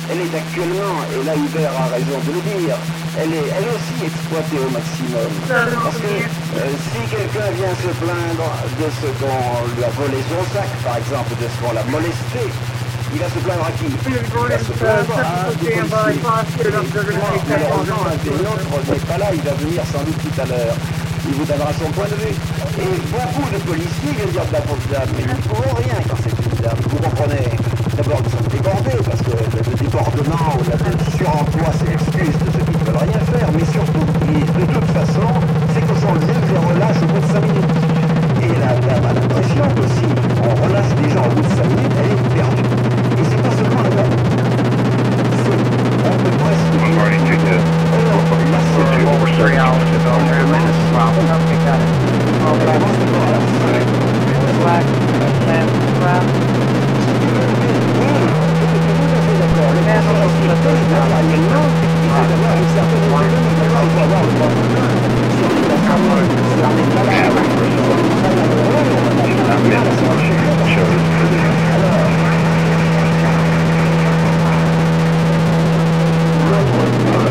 elle est actuellement, et là Hubert a raison de le dire, elle est elle aussi exploitée au maximum. Parce que si quelqu'un vient se plaindre de ce qu'on lui a volé son sac, par exemple, de ce qu'on l'a molesté, il va se plaindre à qui Il va se plaindre à des policiers. Et malheureusement, un des nôtres n'est pas là, il va venir sans doute tout à l'heure. Il vous donnera son point de vue. Et beaucoup de policiers viennent dire de la pauvre dame, mais nous ne pouvons rien quand c'est une dame. Vous comprenez D'abord, nous sommes débordés, parce que le, débordement ou le suremploi, c'est l'excuse de ceux qui ne veulent rien faire. Mais surtout, et de toute façon, c'est que son juge les relâche au bout de 5 minutes. Et la dame a l'impression que si on relâche des gens au bout de 5 minutes, Marty 2 2. Message over 30 hours ago. There's a massive problem. Okay, got it. Okay. Black, left, left. Shows for the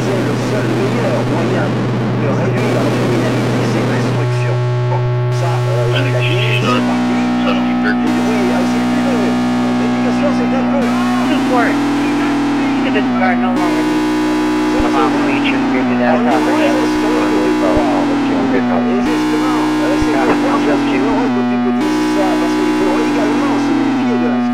disait le seul meilleur moyen de réduire la criminalité, c'est l'instruction. Bon, ça, euh, il l'a dit, c'est parti. Oui, ah, c'est plus de... L'éducation, c'est un peu... Et justement, euh, c'est pourquoi je suis heureux que tu me dises ça, parce qu'il faut également se méfier de l'instruction.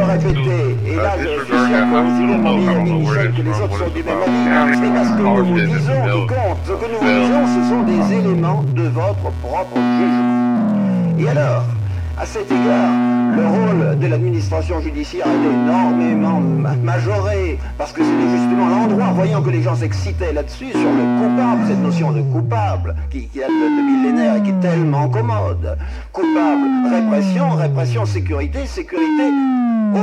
Répéter. Et là, je suis vieil ami Michel, que les autres sont du même avis. C'est parce que nous vous disons qui compte. Ce que nous vous disons, ce sont des éléments de votre propre jugement. Et alors, à cet égard, le rôle de l'administration judiciaire est énormément ma- majoré, parce que c'était justement l'endroit, voyant que les gens s'excitaient là-dessus, sur le coupable, cette notion de coupable, qui, qui date de, de millénaires et qui est tellement commode. Répression, répression, sécurité, sécurité,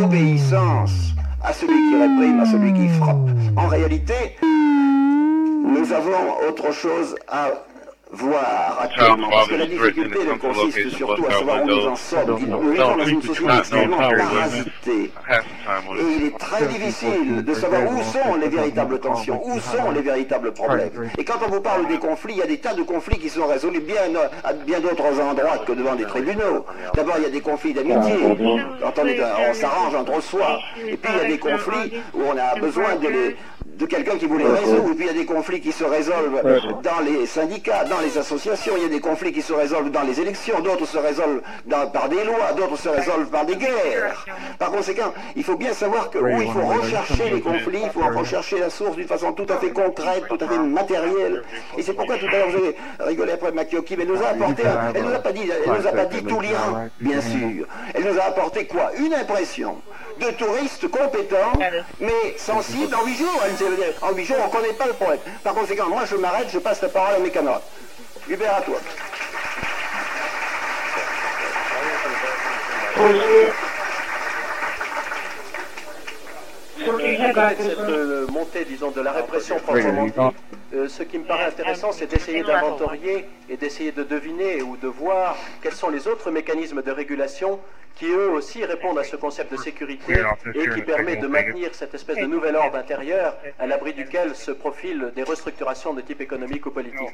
obéissance à celui qui réprime, à celui qui frappe. En réalité, nous avons autre chose à voir actuellement, parce que la difficulté consiste surtout à savoir où nous en sommes. Nous vivons dans une société extrêmement parasitée. Et il est très difficile de savoir où sont les véritables tensions, où sont les véritables problèmes. Et quand on vous parle des conflits, il y a des tas de conflits qui sont résolus bien euh, à bien d'autres endroits que devant des tribunaux. D'abord, il y a des conflits d'amitié, quand on, on s'arrange entre soi. Et puis, il y a des conflits où on a besoin de les de quelqu'un qui vous les résout. Et puis il y a des conflits qui se résolvent dans les syndicats, dans les associations. Il y a des conflits qui se résolvent dans les élections. D'autres se résolvent dans- par des lois. D'autres se résolvent par des guerres. Par conséquent, il faut bien savoir que il faut rechercher les conflits, il faut rechercher la source d'une façon tout à fait concrète, tout à fait matérielle. Et c'est pourquoi tout à l'heure avez rigolé après Makioki, mais elle nous a apporté, un- elle nous a pas dit, elle nous a pas dit tout l'Iran, bien sûr. Elle nous a apporté quoi? Une impression de touristes compétents, mais sensibles en huit jours. Elle En huit jours, on ne connaît pas le problème. Par conséquent, moi, je m'arrête, je passe la parole à mes camarades. Hubert, à toi. Cette euh, montée, disons, de la répression proprement dite, euh, ce qui me paraît intéressant, c'est d'essayer d'inventorier et d'essayer de deviner ou de voir quels sont les autres mécanismes de régulation qui eux aussi répondent à ce concept de sécurité et qui permet de maintenir cette espèce de nouvel ordre intérieur à l'abri duquel se profilent des restructurations de type économique ou politique.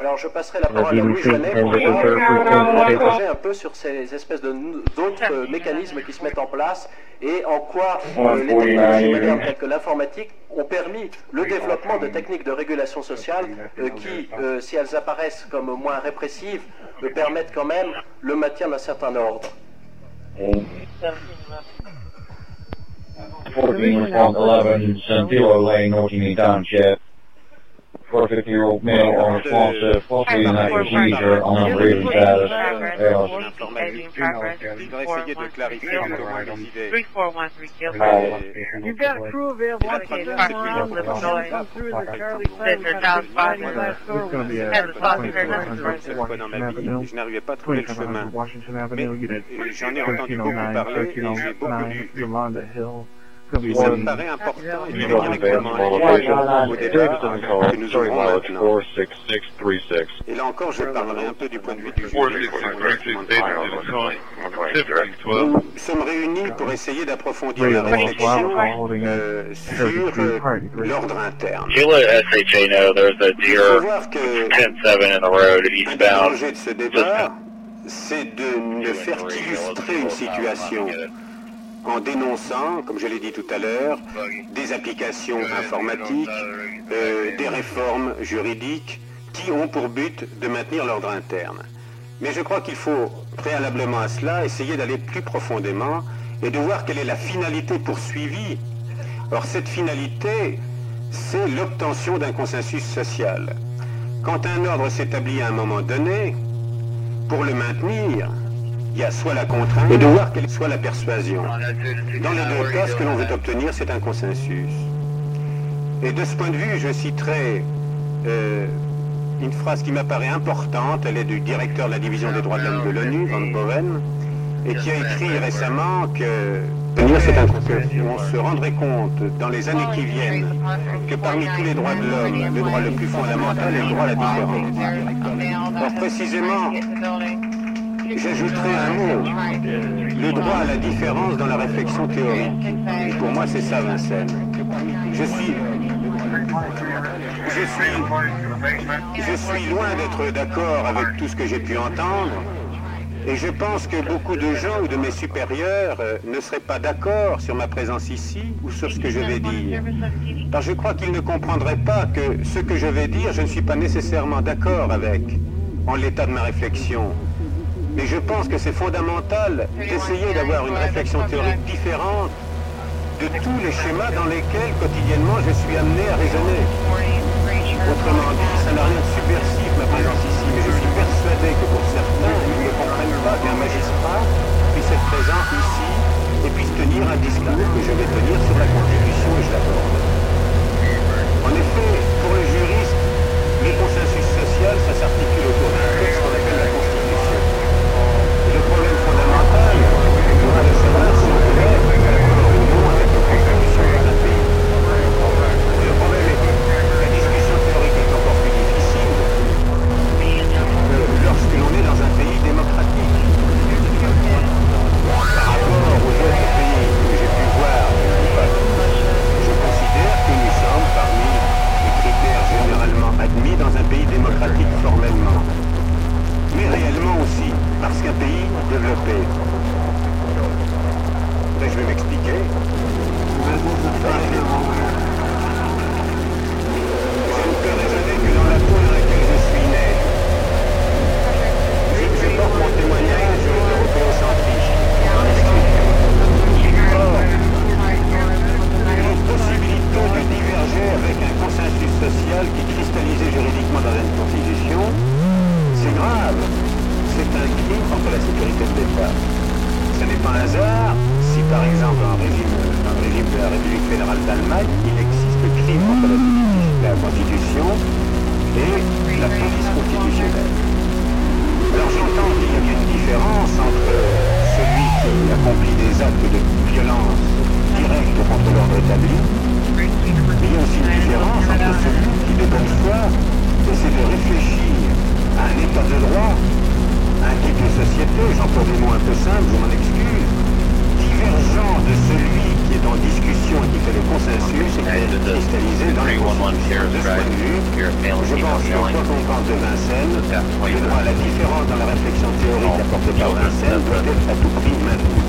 Alors je passerai la parole à Louis Jeannet pour interroger un peu sur ces espèces d'autres mécanismes qui se mettent en place et en quoi euh, les technologies modernes telles que l'informatique ont permis le développement de techniques de régulation sociale euh, qui, euh, si elles apparaissent comme moins répressives, euh, permettent quand même le maintien d'un certain ordre. 14 Response 11, Santilo Lane, North Union Township. 450-year-old male on responsive, falsely inactive seizure, unreading status. Fails. Je voudrais essayer de clarifier un peu moins les idées. You've got a crew available. On Okay, the park line, vehicle let's going go through the Charlie That they're down five Lane minutes. last door. It's gonna be a- Has a saucer Cette fois dans ma vie, je n'arrivais pas à trouver le chemin. Mais euh, j'en ai entendu beaucoup parler et j'ai beaucoup lu. Et ça me paraît important et très directement lié au débat que nous ouvrons maintenant. Et là encore, je parlerai un peu du point de vue du juge. Nous sommes réunis pour essayer d'approfondir la réflexion euh, sur euh, l'ordre interne. You let SHA know there's a Il faut deer voir que 10-7 in the road un des eastbound. dangers de ce débat, c'est de ne faire qu'illustrer une situation en dénonçant, comme je l'ai dit tout à l'heure, des applications informatiques, euh, des réformes juridiques qui ont pour but de maintenir l'ordre interne. Mais je crois qu'il faut préalablement à cela essayer d'aller plus profondément et de voir quelle est la finalité poursuivie. Or, cette finalité, c'est l'obtention d'un consensus social. Quand un ordre s'établit à un moment donné, pour le maintenir, il y a soit la contrainte et de voir quelle soit la persuasion. Dans les deux cas, ce que l'on veut obtenir, c'est un consensus. Et de ce point de vue, je citerai euh, une phrase qui m'apparaît importante, elle est du directeur de la division des droits de l'homme de l'ONU, Van Boven, et qui a écrit récemment que. On se rendrait compte dans les années qui viennent que parmi tous les droits de l'homme, le droit le plus fondamental est le droit à la différence. Or, précisément, j'ajouterai un mot, le droit à la différence dans la réflexion théorique. Pour moi, c'est ça, Vincennes. Je suis, je suis, je suis loin d'être d'accord avec tout ce que j'ai pu entendre. Et je pense que beaucoup de gens ou de mes supérieurs euh, ne seraient pas d'accord sur ma présence ici ou sur ce que je vais dire. Car je crois qu'ils ne comprendraient pas que ce que je vais dire, je ne suis pas nécessairement d'accord avec en l'état de ma réflexion. Mais je pense que c'est fondamental d'essayer d'avoir une réflexion théorique différente de tous les schémas dans lesquels quotidiennement je suis amené à raisonner. Autrement dit, ça n'a rien de subversif ma présence ici, mais je suis persuadé que pour certains, ils ne comprennent pas qu'un magistrat puisse être présent ici et puisse tenir un discours que je vais tenir sur la Constitution et je l'aborde. En effet, pour les juristes, le consensus social, ça s'articule démocratique formellement. Mais réellement aussi, parce qu'un pays développé. Là, je vais m'expliquer. Avec un consensus social qui cristallisé juridiquement dans une constitution, c'est grave. C'est un crime contre la sécurité de l'État. Ce n'est pas un hasard si, par exemple, dans le régime, régime de la République fédérale d'Allemagne, il existe le crime contre la, la Constitution et la police constitutionnelle. Alors j'entends qu'il y a une différence entre celui qui accomplit des actes de violence directe contre l'ordre établi, il y a aussi une différence entre celui qui, de bonne foi, essaie de réfléchir à un état de droit, un type de société, j'emploie des mots un peu simples, je m'en excuse, divergent de celui qui est en discussion et qui fait le consensus et qui est cristallisé dans la Constitution. De ce point de vue, je pense que quand on parle de Vincennes, le droit à la différence dans la réflexion théorique apportée par Vincennes doit être à tout prix maintenu.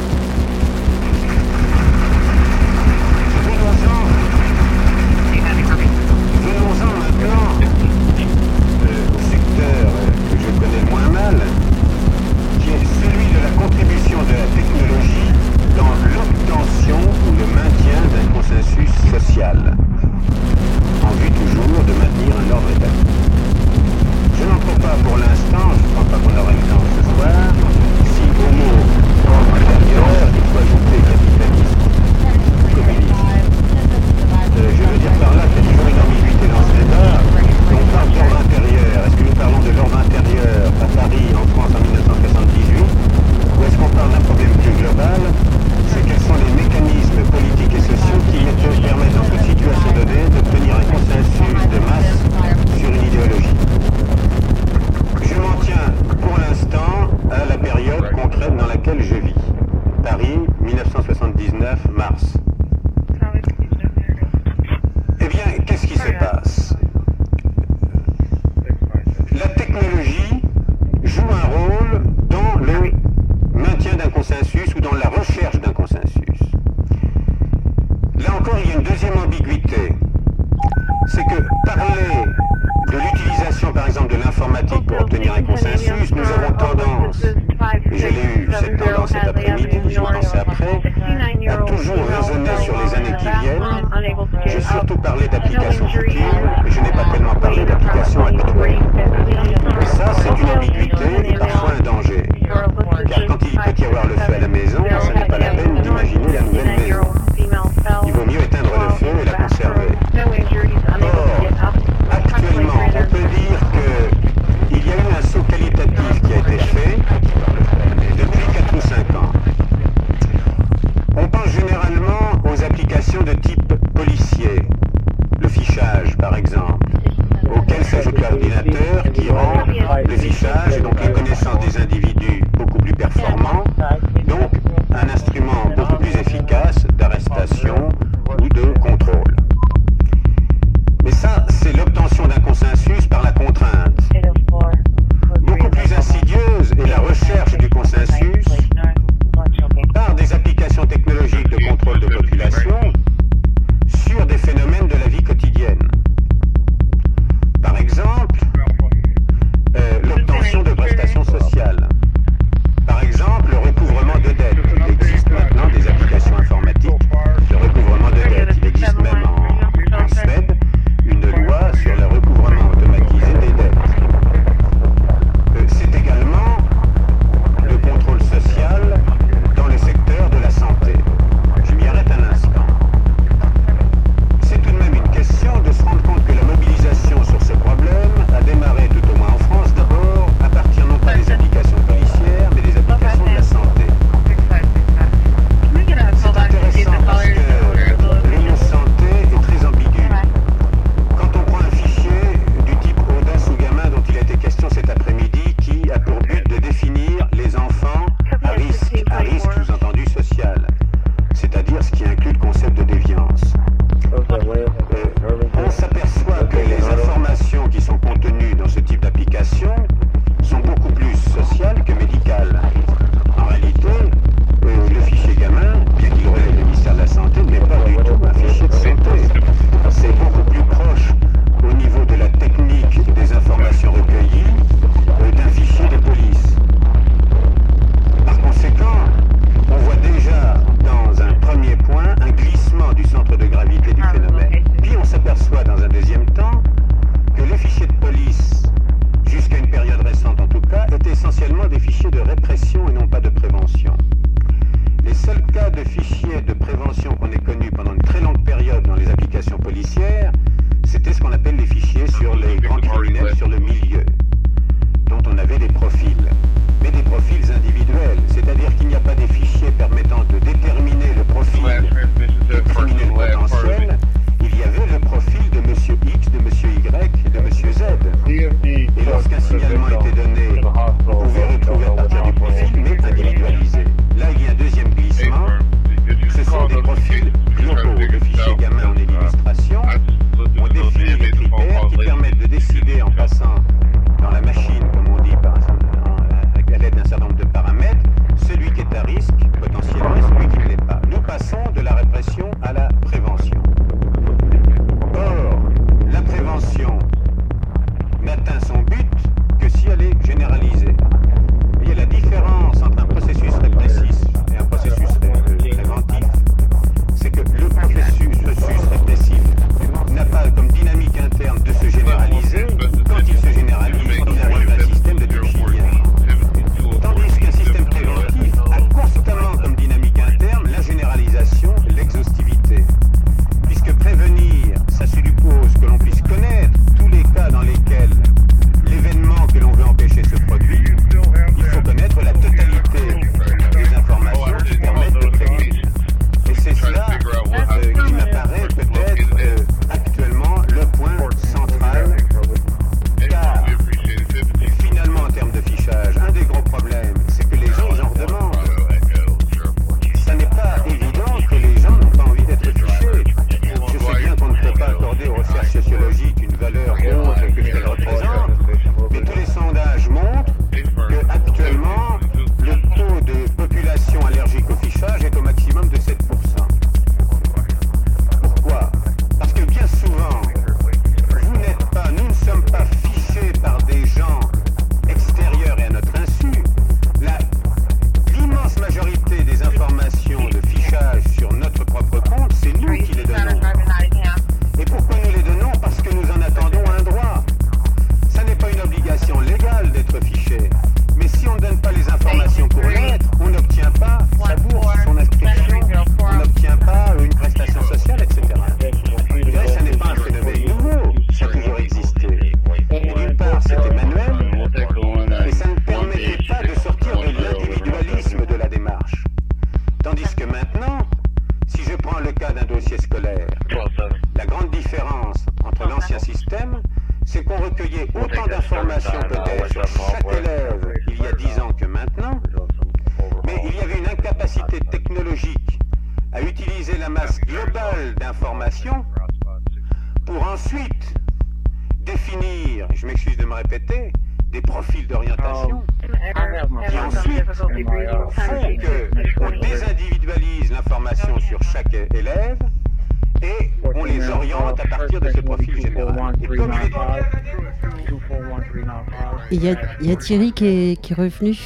Y, a- il y a Thierry qui est, qui est revenu.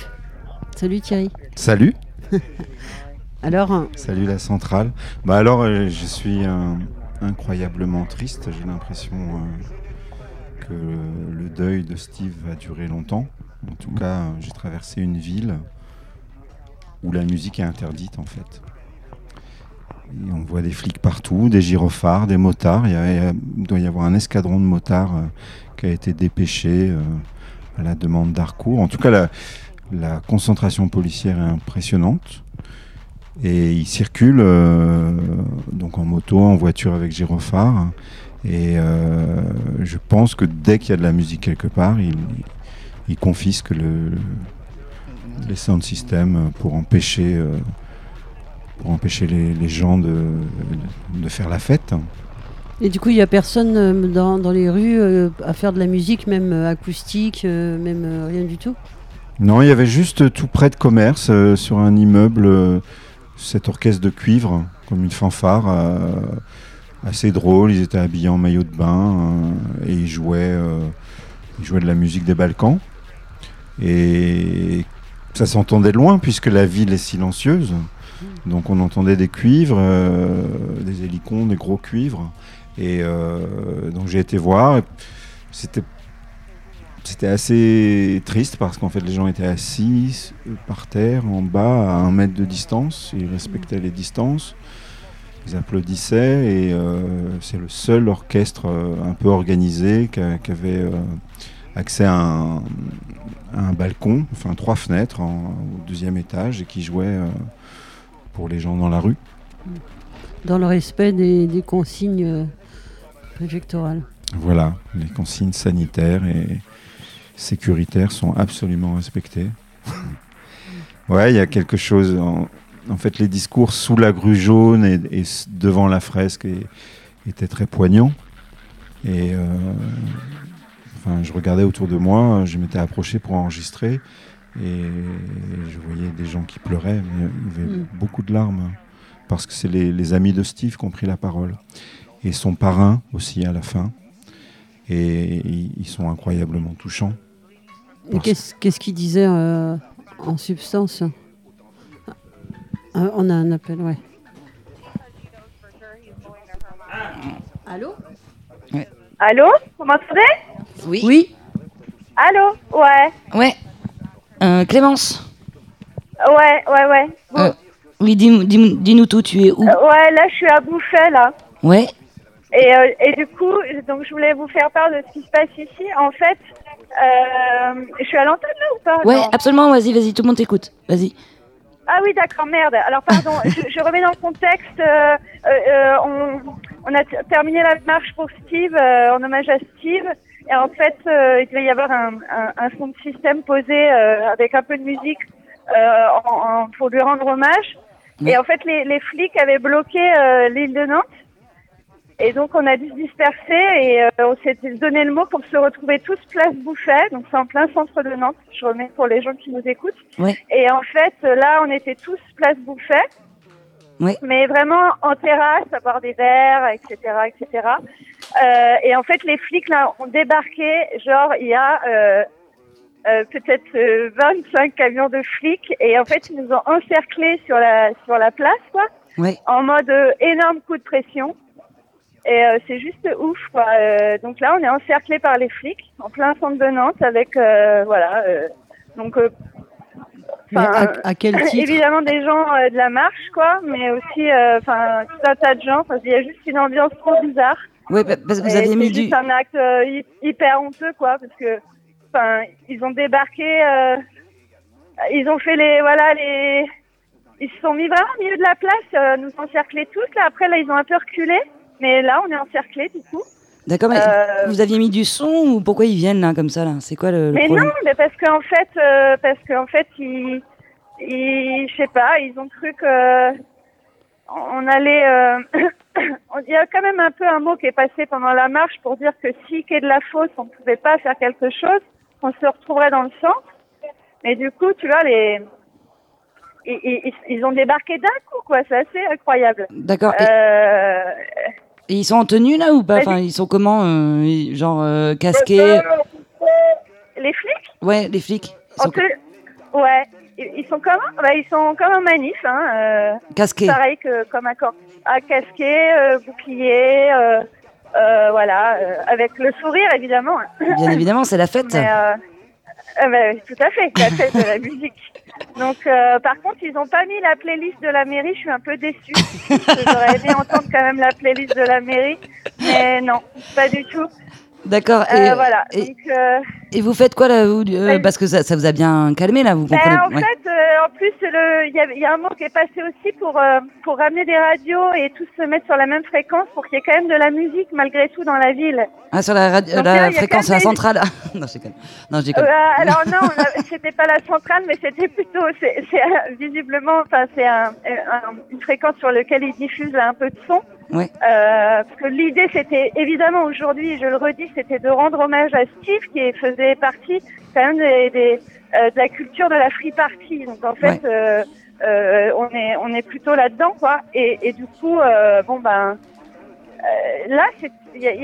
Salut Thierry. Salut. Alors, Salut la centrale. Bah alors, euh, je suis euh, incroyablement triste. J'ai l'impression euh, que le deuil de Steve va durer longtemps. En tout cas, euh, j'ai traversé une ville où la musique est interdite en fait. Et on voit des flics partout, des gyrophares, des motards. Il, y a- il doit y avoir un escadron de motards euh, qui a été dépêché euh, à la demande d'Harcourt. En tout cas, la, concentration policière est impressionnante. Et ils circulent euh, donc en moto, en voiture avec gyrophare. Et euh, je pense que dès qu'il y a de la musique quelque part, ils, ils confisquent le, les sound systems pour empêcher, euh, pour empêcher les, les gens de, de faire la fête. Et du coup, il n'y a personne euh, dans, dans les rues euh, à faire de la musique, même euh, acoustique, même rien du tout? Non, il y avait juste tout près de commerce, sur un immeuble, cet orchestre de cuivre, comme une fanfare, assez drôle. Ils étaient habillés en maillot de bain euh, et ils jouaient, euh, ils jouaient de la musique des Balkans. Et ça s'entendait loin puisque la ville est silencieuse. Donc on entendait des cuivres, euh, des hélicons, des gros cuivres. Et euh, donc j'ai été voir. C'était assez triste parce qu'en fait les gens étaient assis par terre, en bas, à un mètre de distance. Ils respectaient les distances. Ils applaudissaient et euh, c'est le seul orchestre euh, un peu organisé qui, avait accès à un, balcon, enfin trois fenêtres en- au deuxième étage et qui jouait pour les gens dans la rue. Dans le respect des consignes préfectorales. Voilà, les consignes sanitaires et sécuritaires sont absolument respectées. ouais, il y a quelque chose. En, en fait, les discours sous la grue jaune et, devant la fresque étaient très poignants. Et euh, enfin, je regardais autour de moi, je m'étais approché pour enregistrer et je voyais des gens qui pleuraient. mais il y avait Mm. beaucoup de larmes parce que c'est les, les amis de Steve qui ont pris la parole et son parrain aussi à la fin. Et ils sont incroyablement touchants. Et qu'est-ce qu'est-ce qu'il disait euh, en substance? Ah, On a un appel, ouais. Allô? Allô? Vous m'entendez? Oui. Oui. Allô? Ouais. Ouais. Euh, Clémence? Ouais, ouais, ouais. Euh, oui, dis- dis- dis-nous tout, tu es où? Euh, ouais, là, je suis à Bouffet, là. Ouais. Et, euh, et du coup, donc, je voulais vous faire part de ce qui se passe ici. En fait, euh, je suis à l'antenne, là, ou pas? Ouais, Non. absolument, vas-y, vas-y, tout le monde t'écoute. Vas-y. Ah oui, d'accord, merde. Alors, pardon, je, je remets dans le contexte. euh, euh, euh, on, on a terminé la marche pour Steve, euh, en hommage à Steve. Et en fait, euh, il devait y avoir un, un, un son de système posé euh, avec un peu de musique euh, en, en- pour lui rendre hommage. Et en fait, les, les flics avaient bloqué euh, l'île de Nantes. Et donc on a dû se disperser et euh, on s'était donné le mot pour se retrouver tous place Bouffet. Donc c'est en plein centre de Nantes. Je remets pour les gens qui nous écoutent. Ouais. Et en fait, euh, là, on était tous place Bouffet. Ouais. Mais vraiment en terrasse, à boire des verres, etc., etc. Euh, et en fait, les flics là ont débarqué. Genre, il y a euh, euh, peut-être euh, 25 camions de flics et en fait, ils nous ont encerclés sur la sur la place, quoi, Ouais. en mode euh, énorme coup de pression. Et euh, c'est juste ouf, quoi. Euh, donc là, on est encerclé par les flics en plein centre de Nantes avec, euh, voilà. euh, donc euh, à, à quel titre Évidemment des gens euh, de la marche, quoi, mais aussi, euh, enfin, tout un tas de gens. Il y a juste une ambiance trop bizarre. Ouais, pa- parce que vous Et aviez mis c'est du. juste un acte euh, hy- hyper honteux, quoi, parce que, enfin, ils ont débarqué, euh, ils ont fait les, voilà, les, ils se sont mis vraiment au milieu de la place, euh, nous encercler tous. Là, après, là, ils ont un peu reculé, mais là, on est encerclés, du coup. D'accord, mais Euh, vous aviez mis du son ou pourquoi ils viennent là comme ça là? C'est quoi le, le Mais problème? non, mais parce qu'en fait, euh, parce qu'en fait, ils, ils, je sais pas, ils ont cru que on allait. euh, Il y a quand même un peu un mot qui est passé pendant la marche pour dire que si a de la fausse, on ne pouvait pas faire quelque chose, on se retrouverait dans le centre. Mais du coup, tu vois, les ils, ils, ils ont débarqué d'un coup, quoi. C'est assez incroyable. D'accord. Euh, et ils sont en tenue là ou pas? Enfin, ils sont comment euh, Genre euh, casqués? Les flics? Ouais, les flics. Ils sont ouais. Ils sont comment? Bah, Ils sont comme en manif. Hein, euh, Casqués. Pareil que comme un corps. À casqué, euh, bouclier, euh, euh, voilà, euh, avec le sourire évidemment. Bien évidemment, c'est la fête. Mais, euh, euh, bah, tout à fait, la fête de la musique. Donc, euh, par contre, ils n'ont pas mis la playlist de la mairie. Je suis un peu déçue. J'aurais aimé entendre quand même la playlist de la mairie, mais non, pas du tout. D'accord. Euh, Et, voilà. et, Donc, euh, et vous faites quoi là vous, euh, Ouais. Parce que ça, ça vous a bien calmé là, vous Ben, comprenez en Ouais. fait, euh, en plus, il y, y a un mot qui est passé aussi pour euh, pour ramener des radios et tous se mettre sur la même fréquence pour qu'il y ait quand même de la musique malgré tout dans la ville. Ah, sur la, radio, Donc la là, fréquence, la centrale. non, je déconne. Non, je déconne. Alors non, c'était pas la centrale, mais c'était plutôt, c'est c'est, visiblement, enfin c'est un, un- une fréquence sur laquelle ils diffusent un peu de son. Ouais. Euh, parce que l'idée, c'était évidemment aujourd'hui, je le redis, c'était de rendre hommage à Steve qui faisait partie quand même des, des, euh, de la culture de la free party. Donc en fait, euh, euh, on est on est plutôt là-dedans quoi. Et, et du coup, euh, bon ben euh, là, il y, y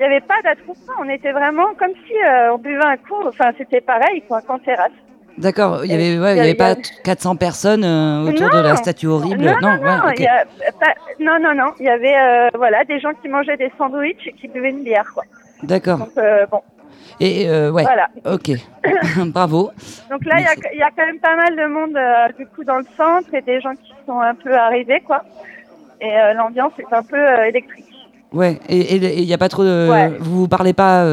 y avait pas d'attroupement. On était vraiment comme si euh, on buvait un coup. Enfin, c'était pareil quoi, qu'en terrasse. D'accord, il y avait, ouais, y avait y pas t- 400 personnes euh, autour de la statue horrible. Non, non, non, ouais, il y a pas- non, non, non. Il y avait euh, voilà des gens qui mangeaient des sandwichs et qui buvaient une bière quoi. D'accord. Donc euh, bon. Et ouais. Voilà. Ok. Bravo. Donc là, il y a, quand même pas mal de monde du coup dans le centre et des gens qui sont un peu arrivés quoi. Et l'ambiance est un peu électrique. Ouais. Et il n'y a pas trop de. Ouais. Vous vous parlez pas.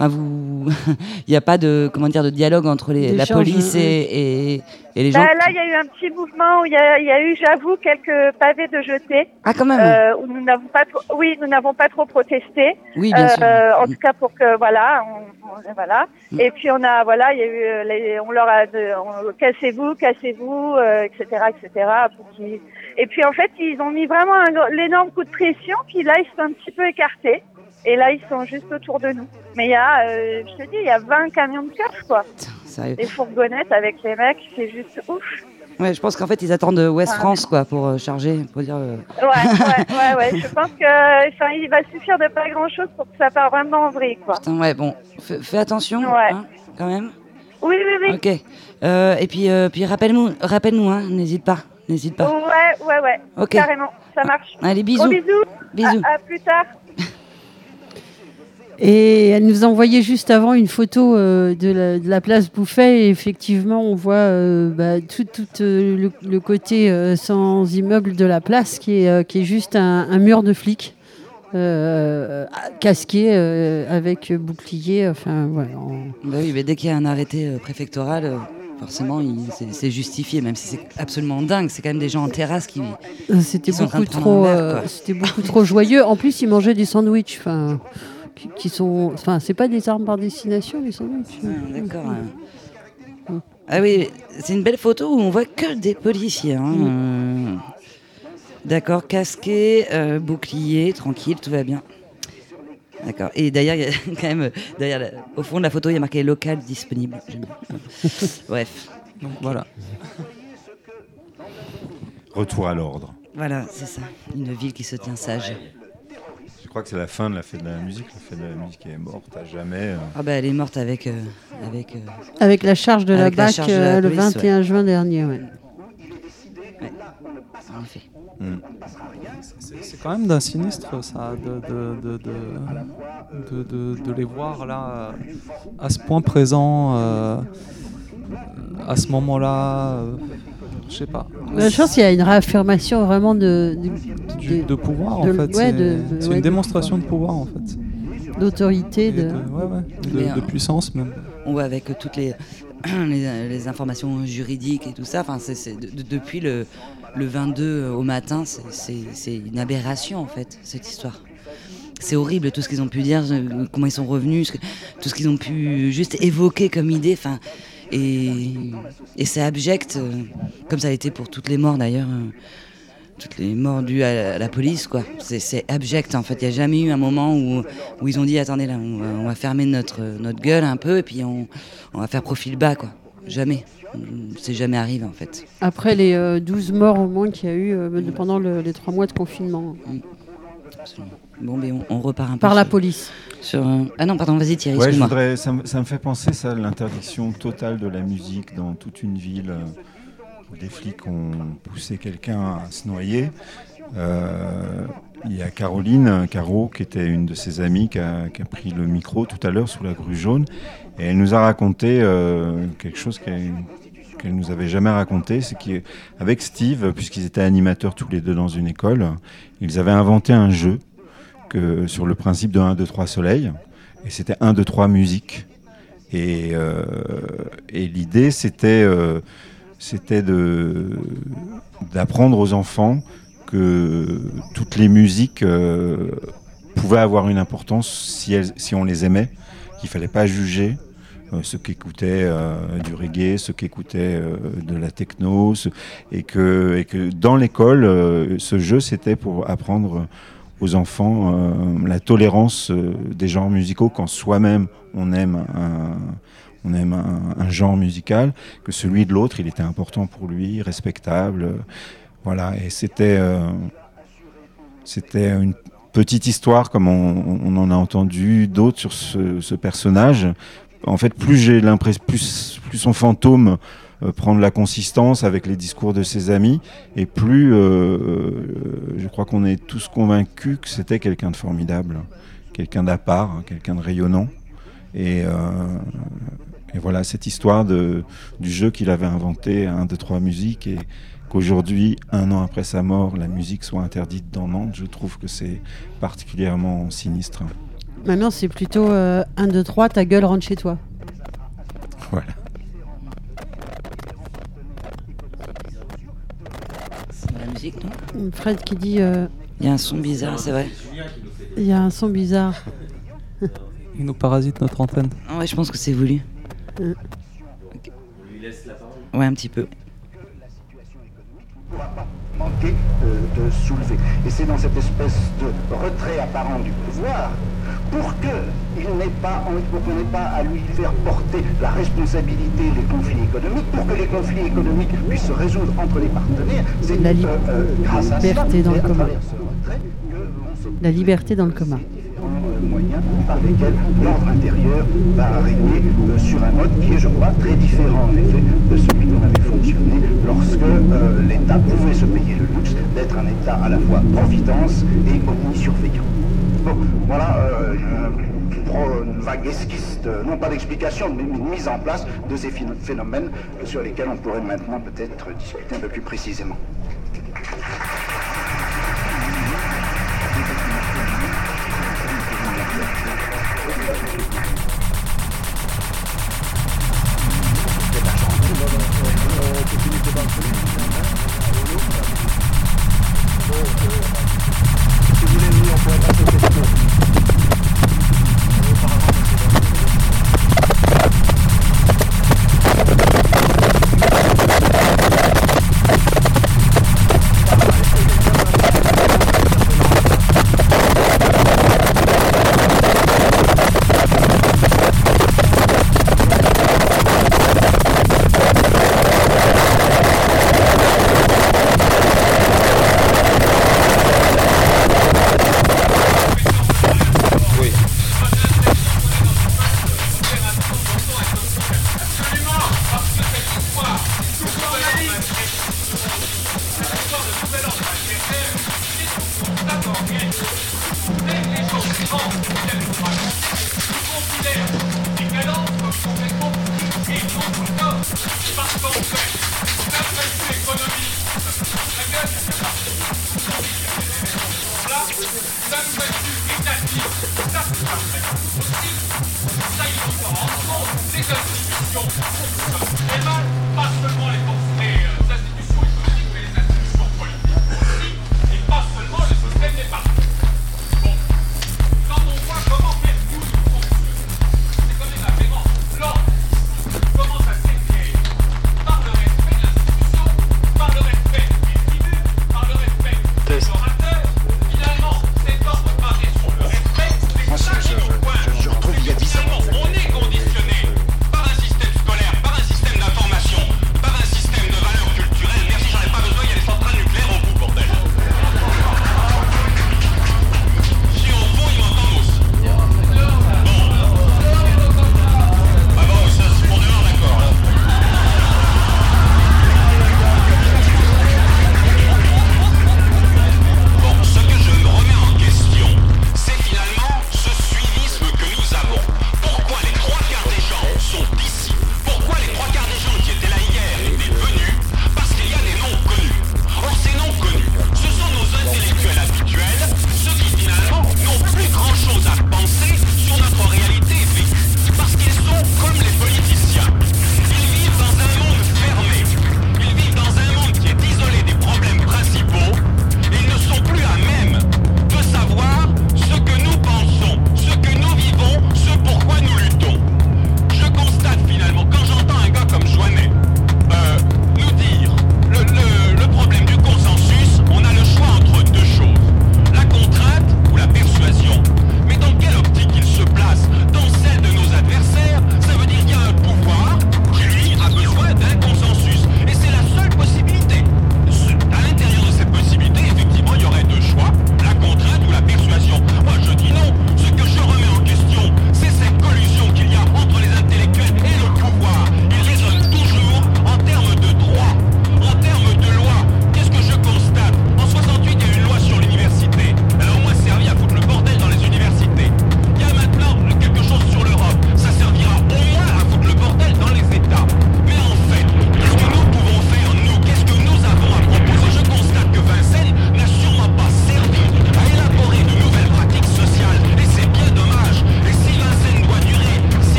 Euh, Enfin, vous. Il n'y a pas de comment dire de dialogue entre les, la police et, et, et les gens. Bah, là, il y a eu un petit mouvement où il y a, il y a eu, j'avoue, quelques pavés de jetés. Ah, quand même. Euh, où nous n'avons pas, trop, oui, nous n'avons pas trop protesté. Oui, bien sûr. Euh, en tout cas, pour que voilà, on, on- voilà. Mm. Et puis on a, voilà, il y a eu, euh, les, on leur a, de, on- cassez-vous, cassez-vous, euh, etc., etc. pour Et puis en fait, ils ont mis vraiment un l'énorme coup de pression. Puis là, ils sont un petit peu écartés. Et là, ils sont juste autour de nous. Mais il y a, euh, je te dis, il y a 20 camions de keufs, quoi. Sérieux. Des fourgonnettes avec les mecs, c'est juste ouf. Ouais, je pense qu'en fait ils attendent euh, West Ouais. France quoi pour euh, charger, pour dire. euh, Ouais, ouais, ouais, ouais. Je pense que, il va suffire de pas grand chose pour que ça parte vraiment en vrille, quoi. Putain, ouais, bon, fais, fais attention, Ouais. hein, quand même. Oui, oui, oui. Ok. Euh, et puis, euh, puis rappelle-nous, rappelle-nous, hein, n'hésite pas, n'hésite pas. Ouais, ouais, ouais. Ok. Carrément, ça marche. Allez, bisous. Gros bisous. Bisous. À, à plus tard. Et elle nous a envoyé juste avant une photo euh, de, la, de la place Bouffet. Et effectivement, on voit euh, bah, tout, tout, euh, le, le côté sans immeuble de la place qui est, qui est juste un, un mur de flics. casqué avec bouclier, enfin voilà. on- Bah oui, mais dès qu'il y a un arrêté préfectoral, forcément, c'est justifié, même si c'est absolument dingue. C'est quand même des gens en terrasse qui. C'était beaucoup trop, beaucoup joyeux. En plus, ils mangeaient des sandwichs, enfin, qui, qui sont, enfin, c'est pas des armes par destination, les sandwichs. D'accord. hein. Ah oui, c'est une belle photo où on voit que des policiers. hein, euh. D'accord, casqué, euh, bouclier, tranquille, tout va bien. D'accord. Et d'ailleurs, il y a quand même, euh, derrière au fond de la photo, il y a marqué local disponible. Bref. Donc voilà. Retour à l'ordre. Voilà, c'est ça. Une ville qui se tient sage. Je crois que c'est la fin de la fête de la musique. La fête de la musique est morte à jamais. euh. Ah bah elle est morte avec... euh, avec euh, Avec la charge de la Avec la BAC charge de la euh, le police, 21 juin dernier. ouais. en effet. Hmm. C'est quand même d'un sinistre, ça, de, de, de, de, de- de- de les voir là, à ce point présent, euh, à ce moment-là. Je sais pas. Je pense qu'il y a une réaffirmation vraiment de, de, Du- de pouvoir, de- en fait. ouais, c'est ouais, une démonstration de pouvoir, en fait. d'autorité. De... de- ouais, ouais, de- Mais, de euh, puissance, même. On voit avec toutes les, les, les informations juridiques et tout ça. Enfin, c'est, c'est- de- de- depuis le, le 22 au matin, c'est, une aberration en fait, cette histoire. C'est horrible tout ce qu'ils ont pu dire, euh, comment ils sont revenus, ce que- tout ce qu'ils ont pu juste évoquer comme idée. Enfin, et, et c'est abject, euh, comme ça a été pour toutes les morts d'ailleurs. euh, toutes les morts dues à la, police, quoi. C'est, abject, en fait. Il n'y a jamais eu un moment où, où ils ont dit attendez, là, on va, on va fermer notre, notre gueule un peu et puis on, on va faire profil bas, quoi. Jamais. C'est jamais arrivé, en fait. Après les euh, 12 morts au moins qu'il y a eu euh, pendant le- les trois mois de confinement. Absolument. Bon, mais on, on repart un peu. Par la police. Sur, euh, Ah non, pardon, vas-y Thierry, Ouais, je voudrais, ça, me- ça me fait penser ça, l'interdiction totale de la musique dans toute une ville euh, où des flics ont poussé quelqu'un à se noyer. Euh, Il y a Caroline, euh, Caro, qui était une de ses amies, qui a, qui a pris le micro tout à l'heure sous la grue jaune, et elle nous a raconté euh, quelque chose qu'elle qu'elle nous avait jamais raconté, c'est qu'avec Steve, puisqu'ils étaient animateurs tous les deux dans une école, ils avaient inventé un jeu que, sur le principe de 1, 2, 3 soleil. Et c'était 1, 2, 3 musique. Et, euh, et l'idée, c'était euh, c'était de- d'apprendre aux enfants que toutes les musiques euh, pouvaient avoir une importance si, elles- si on les aimait, qu'il fallait pas juger euh, ceux qui écoutaient euh, du reggae, ceux qui écoutaient euh, de la techno, ce- et, que, et que dans l'école, ce jeu, c'était pour apprendre aux enfants euh, la tolérance euh, des genres musicaux quand soi-même on aime un, on aime un, genre musical, que celui de l'autre, il était important pour lui, respectable. euh, voilà, et c'était c'était une petite histoire comme on, on en a entendu d'autres sur ce, ce personnage. En fait, plus j'ai l'impression, plus, plus son fantôme euh, prend de la consistance avec les discours de ses amis, et plus euh, euh, je crois qu'on est tous convaincus que c'était quelqu'un de formidable, quelqu'un d'à part, hein, quelqu'un de rayonnant. Et, et voilà cette histoire de, du jeu qu'il avait inventé, 1, 2, 3 musiques, et qu'aujourd'hui, un an après sa mort, la musique soit interdite dans Nantes, je trouve que c'est particulièrement sinistre. Maintenant, c'est plutôt 1, 2, 3, ta gueule rentre chez toi. Voilà. C'est de la musique, non Fred qui dit euh, Il y a un son bizarre, c'est vrai. il y a un son bizarre. Il nous parasite notre antenne. Ah ouais, je pense que c'est voulu. Euh. Ouais, un petit peu. manquer de, de soulever. Et c'est dans cette espèce de retrait apparent du pouvoir, pour qu'il n'ait pas, pour qu'on n'ait pas à lui faire porter la responsabilité des conflits économiques, pour que les conflits économiques puissent se résoudre entre les partenaires, c'est La euh, grâce à cela, liberté dans le se La liberté dans le coma. euh, moyens par lesquels l'ordre intérieur va régner euh, sur un mode qui est, je crois, très différent en effet de celui dont avait fonctionné lorsque euh, l'État pouvait se payer le luxe d'être un État à la fois providence et omnisurveillant. Bon, voilà euh, une vague esquisse, euh, non pas d'explication, mais une mise en place de ces phénomènes sur lesquels on pourrait maintenant peut-être discuter un peu plus précisément. Aussi, ça il faut s'en rendre compte, les institutions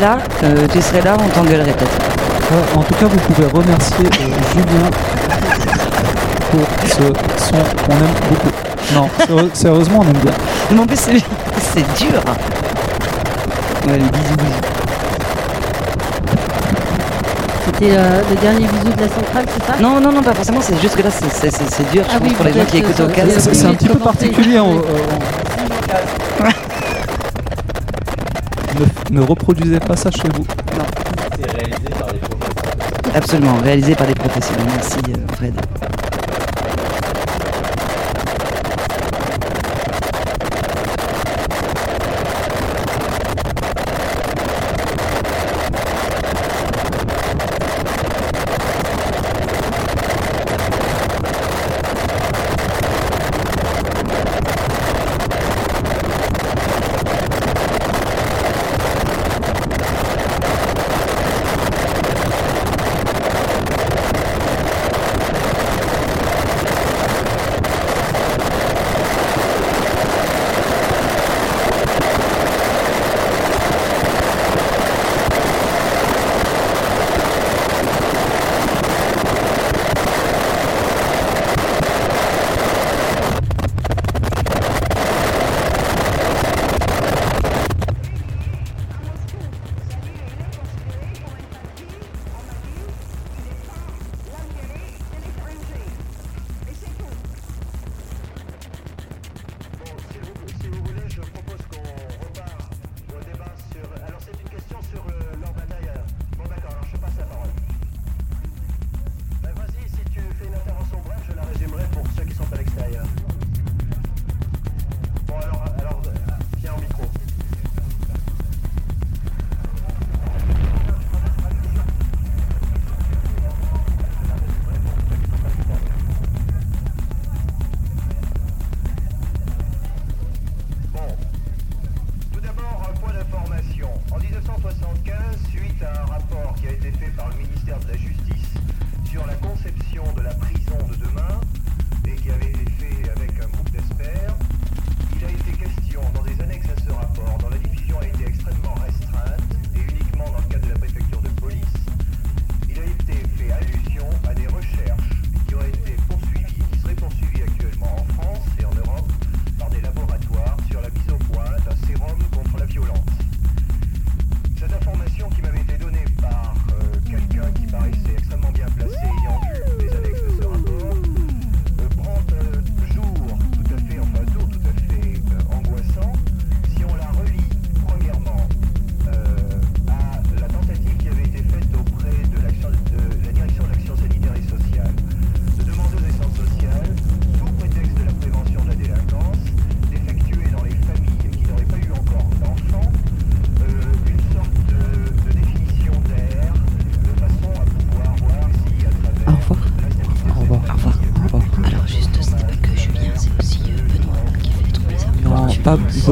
là, euh, tu serais là, on t'engueulerait peut-être. en tout cas, vous pouvez remercier euh, Julien pour ce son qu'on aime beaucoup. Non, sérieusement, on aime bien. Mais plus, c'est dur. Bisous, bisous. C'était euh, le dernier bisou de la centrale, c'est ça? Non, non, non, pas forcément, c'est juste que là, c'est dur, ah je oui, pense, pour les gens qui écoutent au casque. C'est un petit peu particulier. en, euh. Ne reproduisez pas ça chez vous. Absolument, réalisé par des professionnels. Merci, euh, Fred.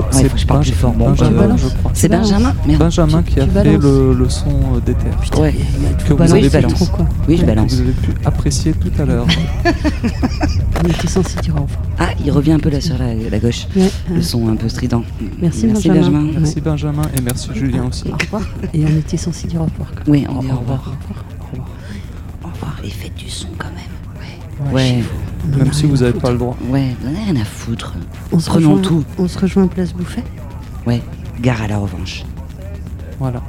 Ouais, faut que je parle plus fort. Bon, Benjamin, crois. C'est Benjamin Merde. Benjamin qui a fait le, le son euh, d'ETH. Ouais. Que vous Oui, avez je pu- balance. Oui, je que balance. Vous avez pu apprécier tout à l'heure. On était censé dire au revoir. Ah, il revient un peu là sur la, la gauche. Ouais, Le ouais. son un peu strident. Merci, Merci Benjamin. Benjamin. Merci Benjamin et merci Julien aussi. Au revoir. Et on était censé dire au revoir. Oui, on dit au revoir. Au revoir. Et faites du son quand même. Ouais. Même si vous n'avez pas le droit. Ouais, vous en avez rien à foutre. On se Prenons rejoint- tout. On se rejoint Place Bouffet Ouais, gare à la revanche. Voilà.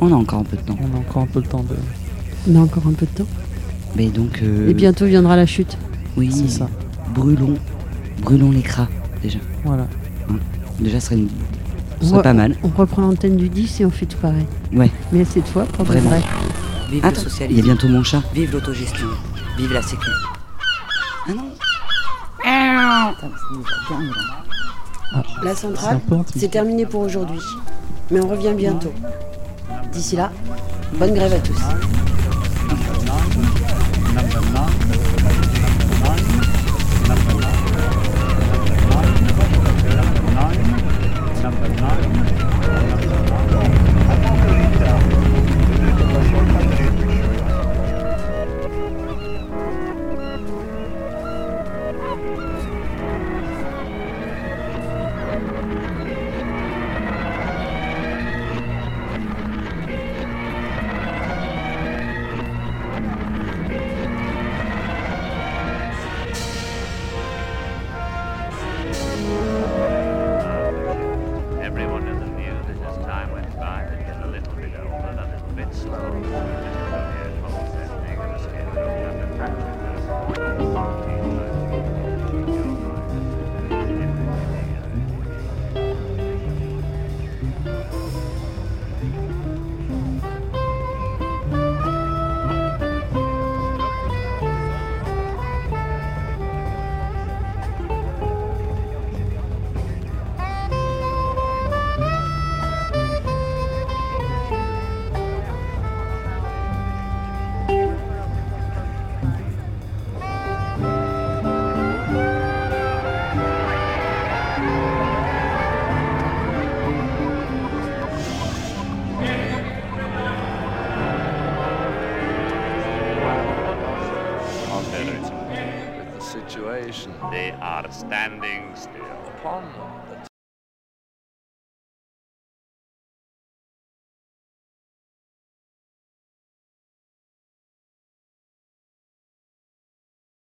On a encore un peu de temps. On a encore un peu le temps de. On a encore un peu de temps. Mais donc. euh, Et bientôt viendra la chute. Oui, C'est ça. Brûlons. Brûlons l'écran, déjà. Voilà. Hein. Déjà, ce serait, une... ce On serait pas mal. On reprend l'antenne du 10 et on fait tout pareil. Ouais. Mais cette fois, pour de Vraiment. vrai. Vive Attends, il y a bientôt mon chat. Vive l'autogestion. Vive la sécu. Ah non là. La centrale, c'est terminé pour aujourd'hui. Mais on revient bientôt. D'ici là, bonne grève à tous.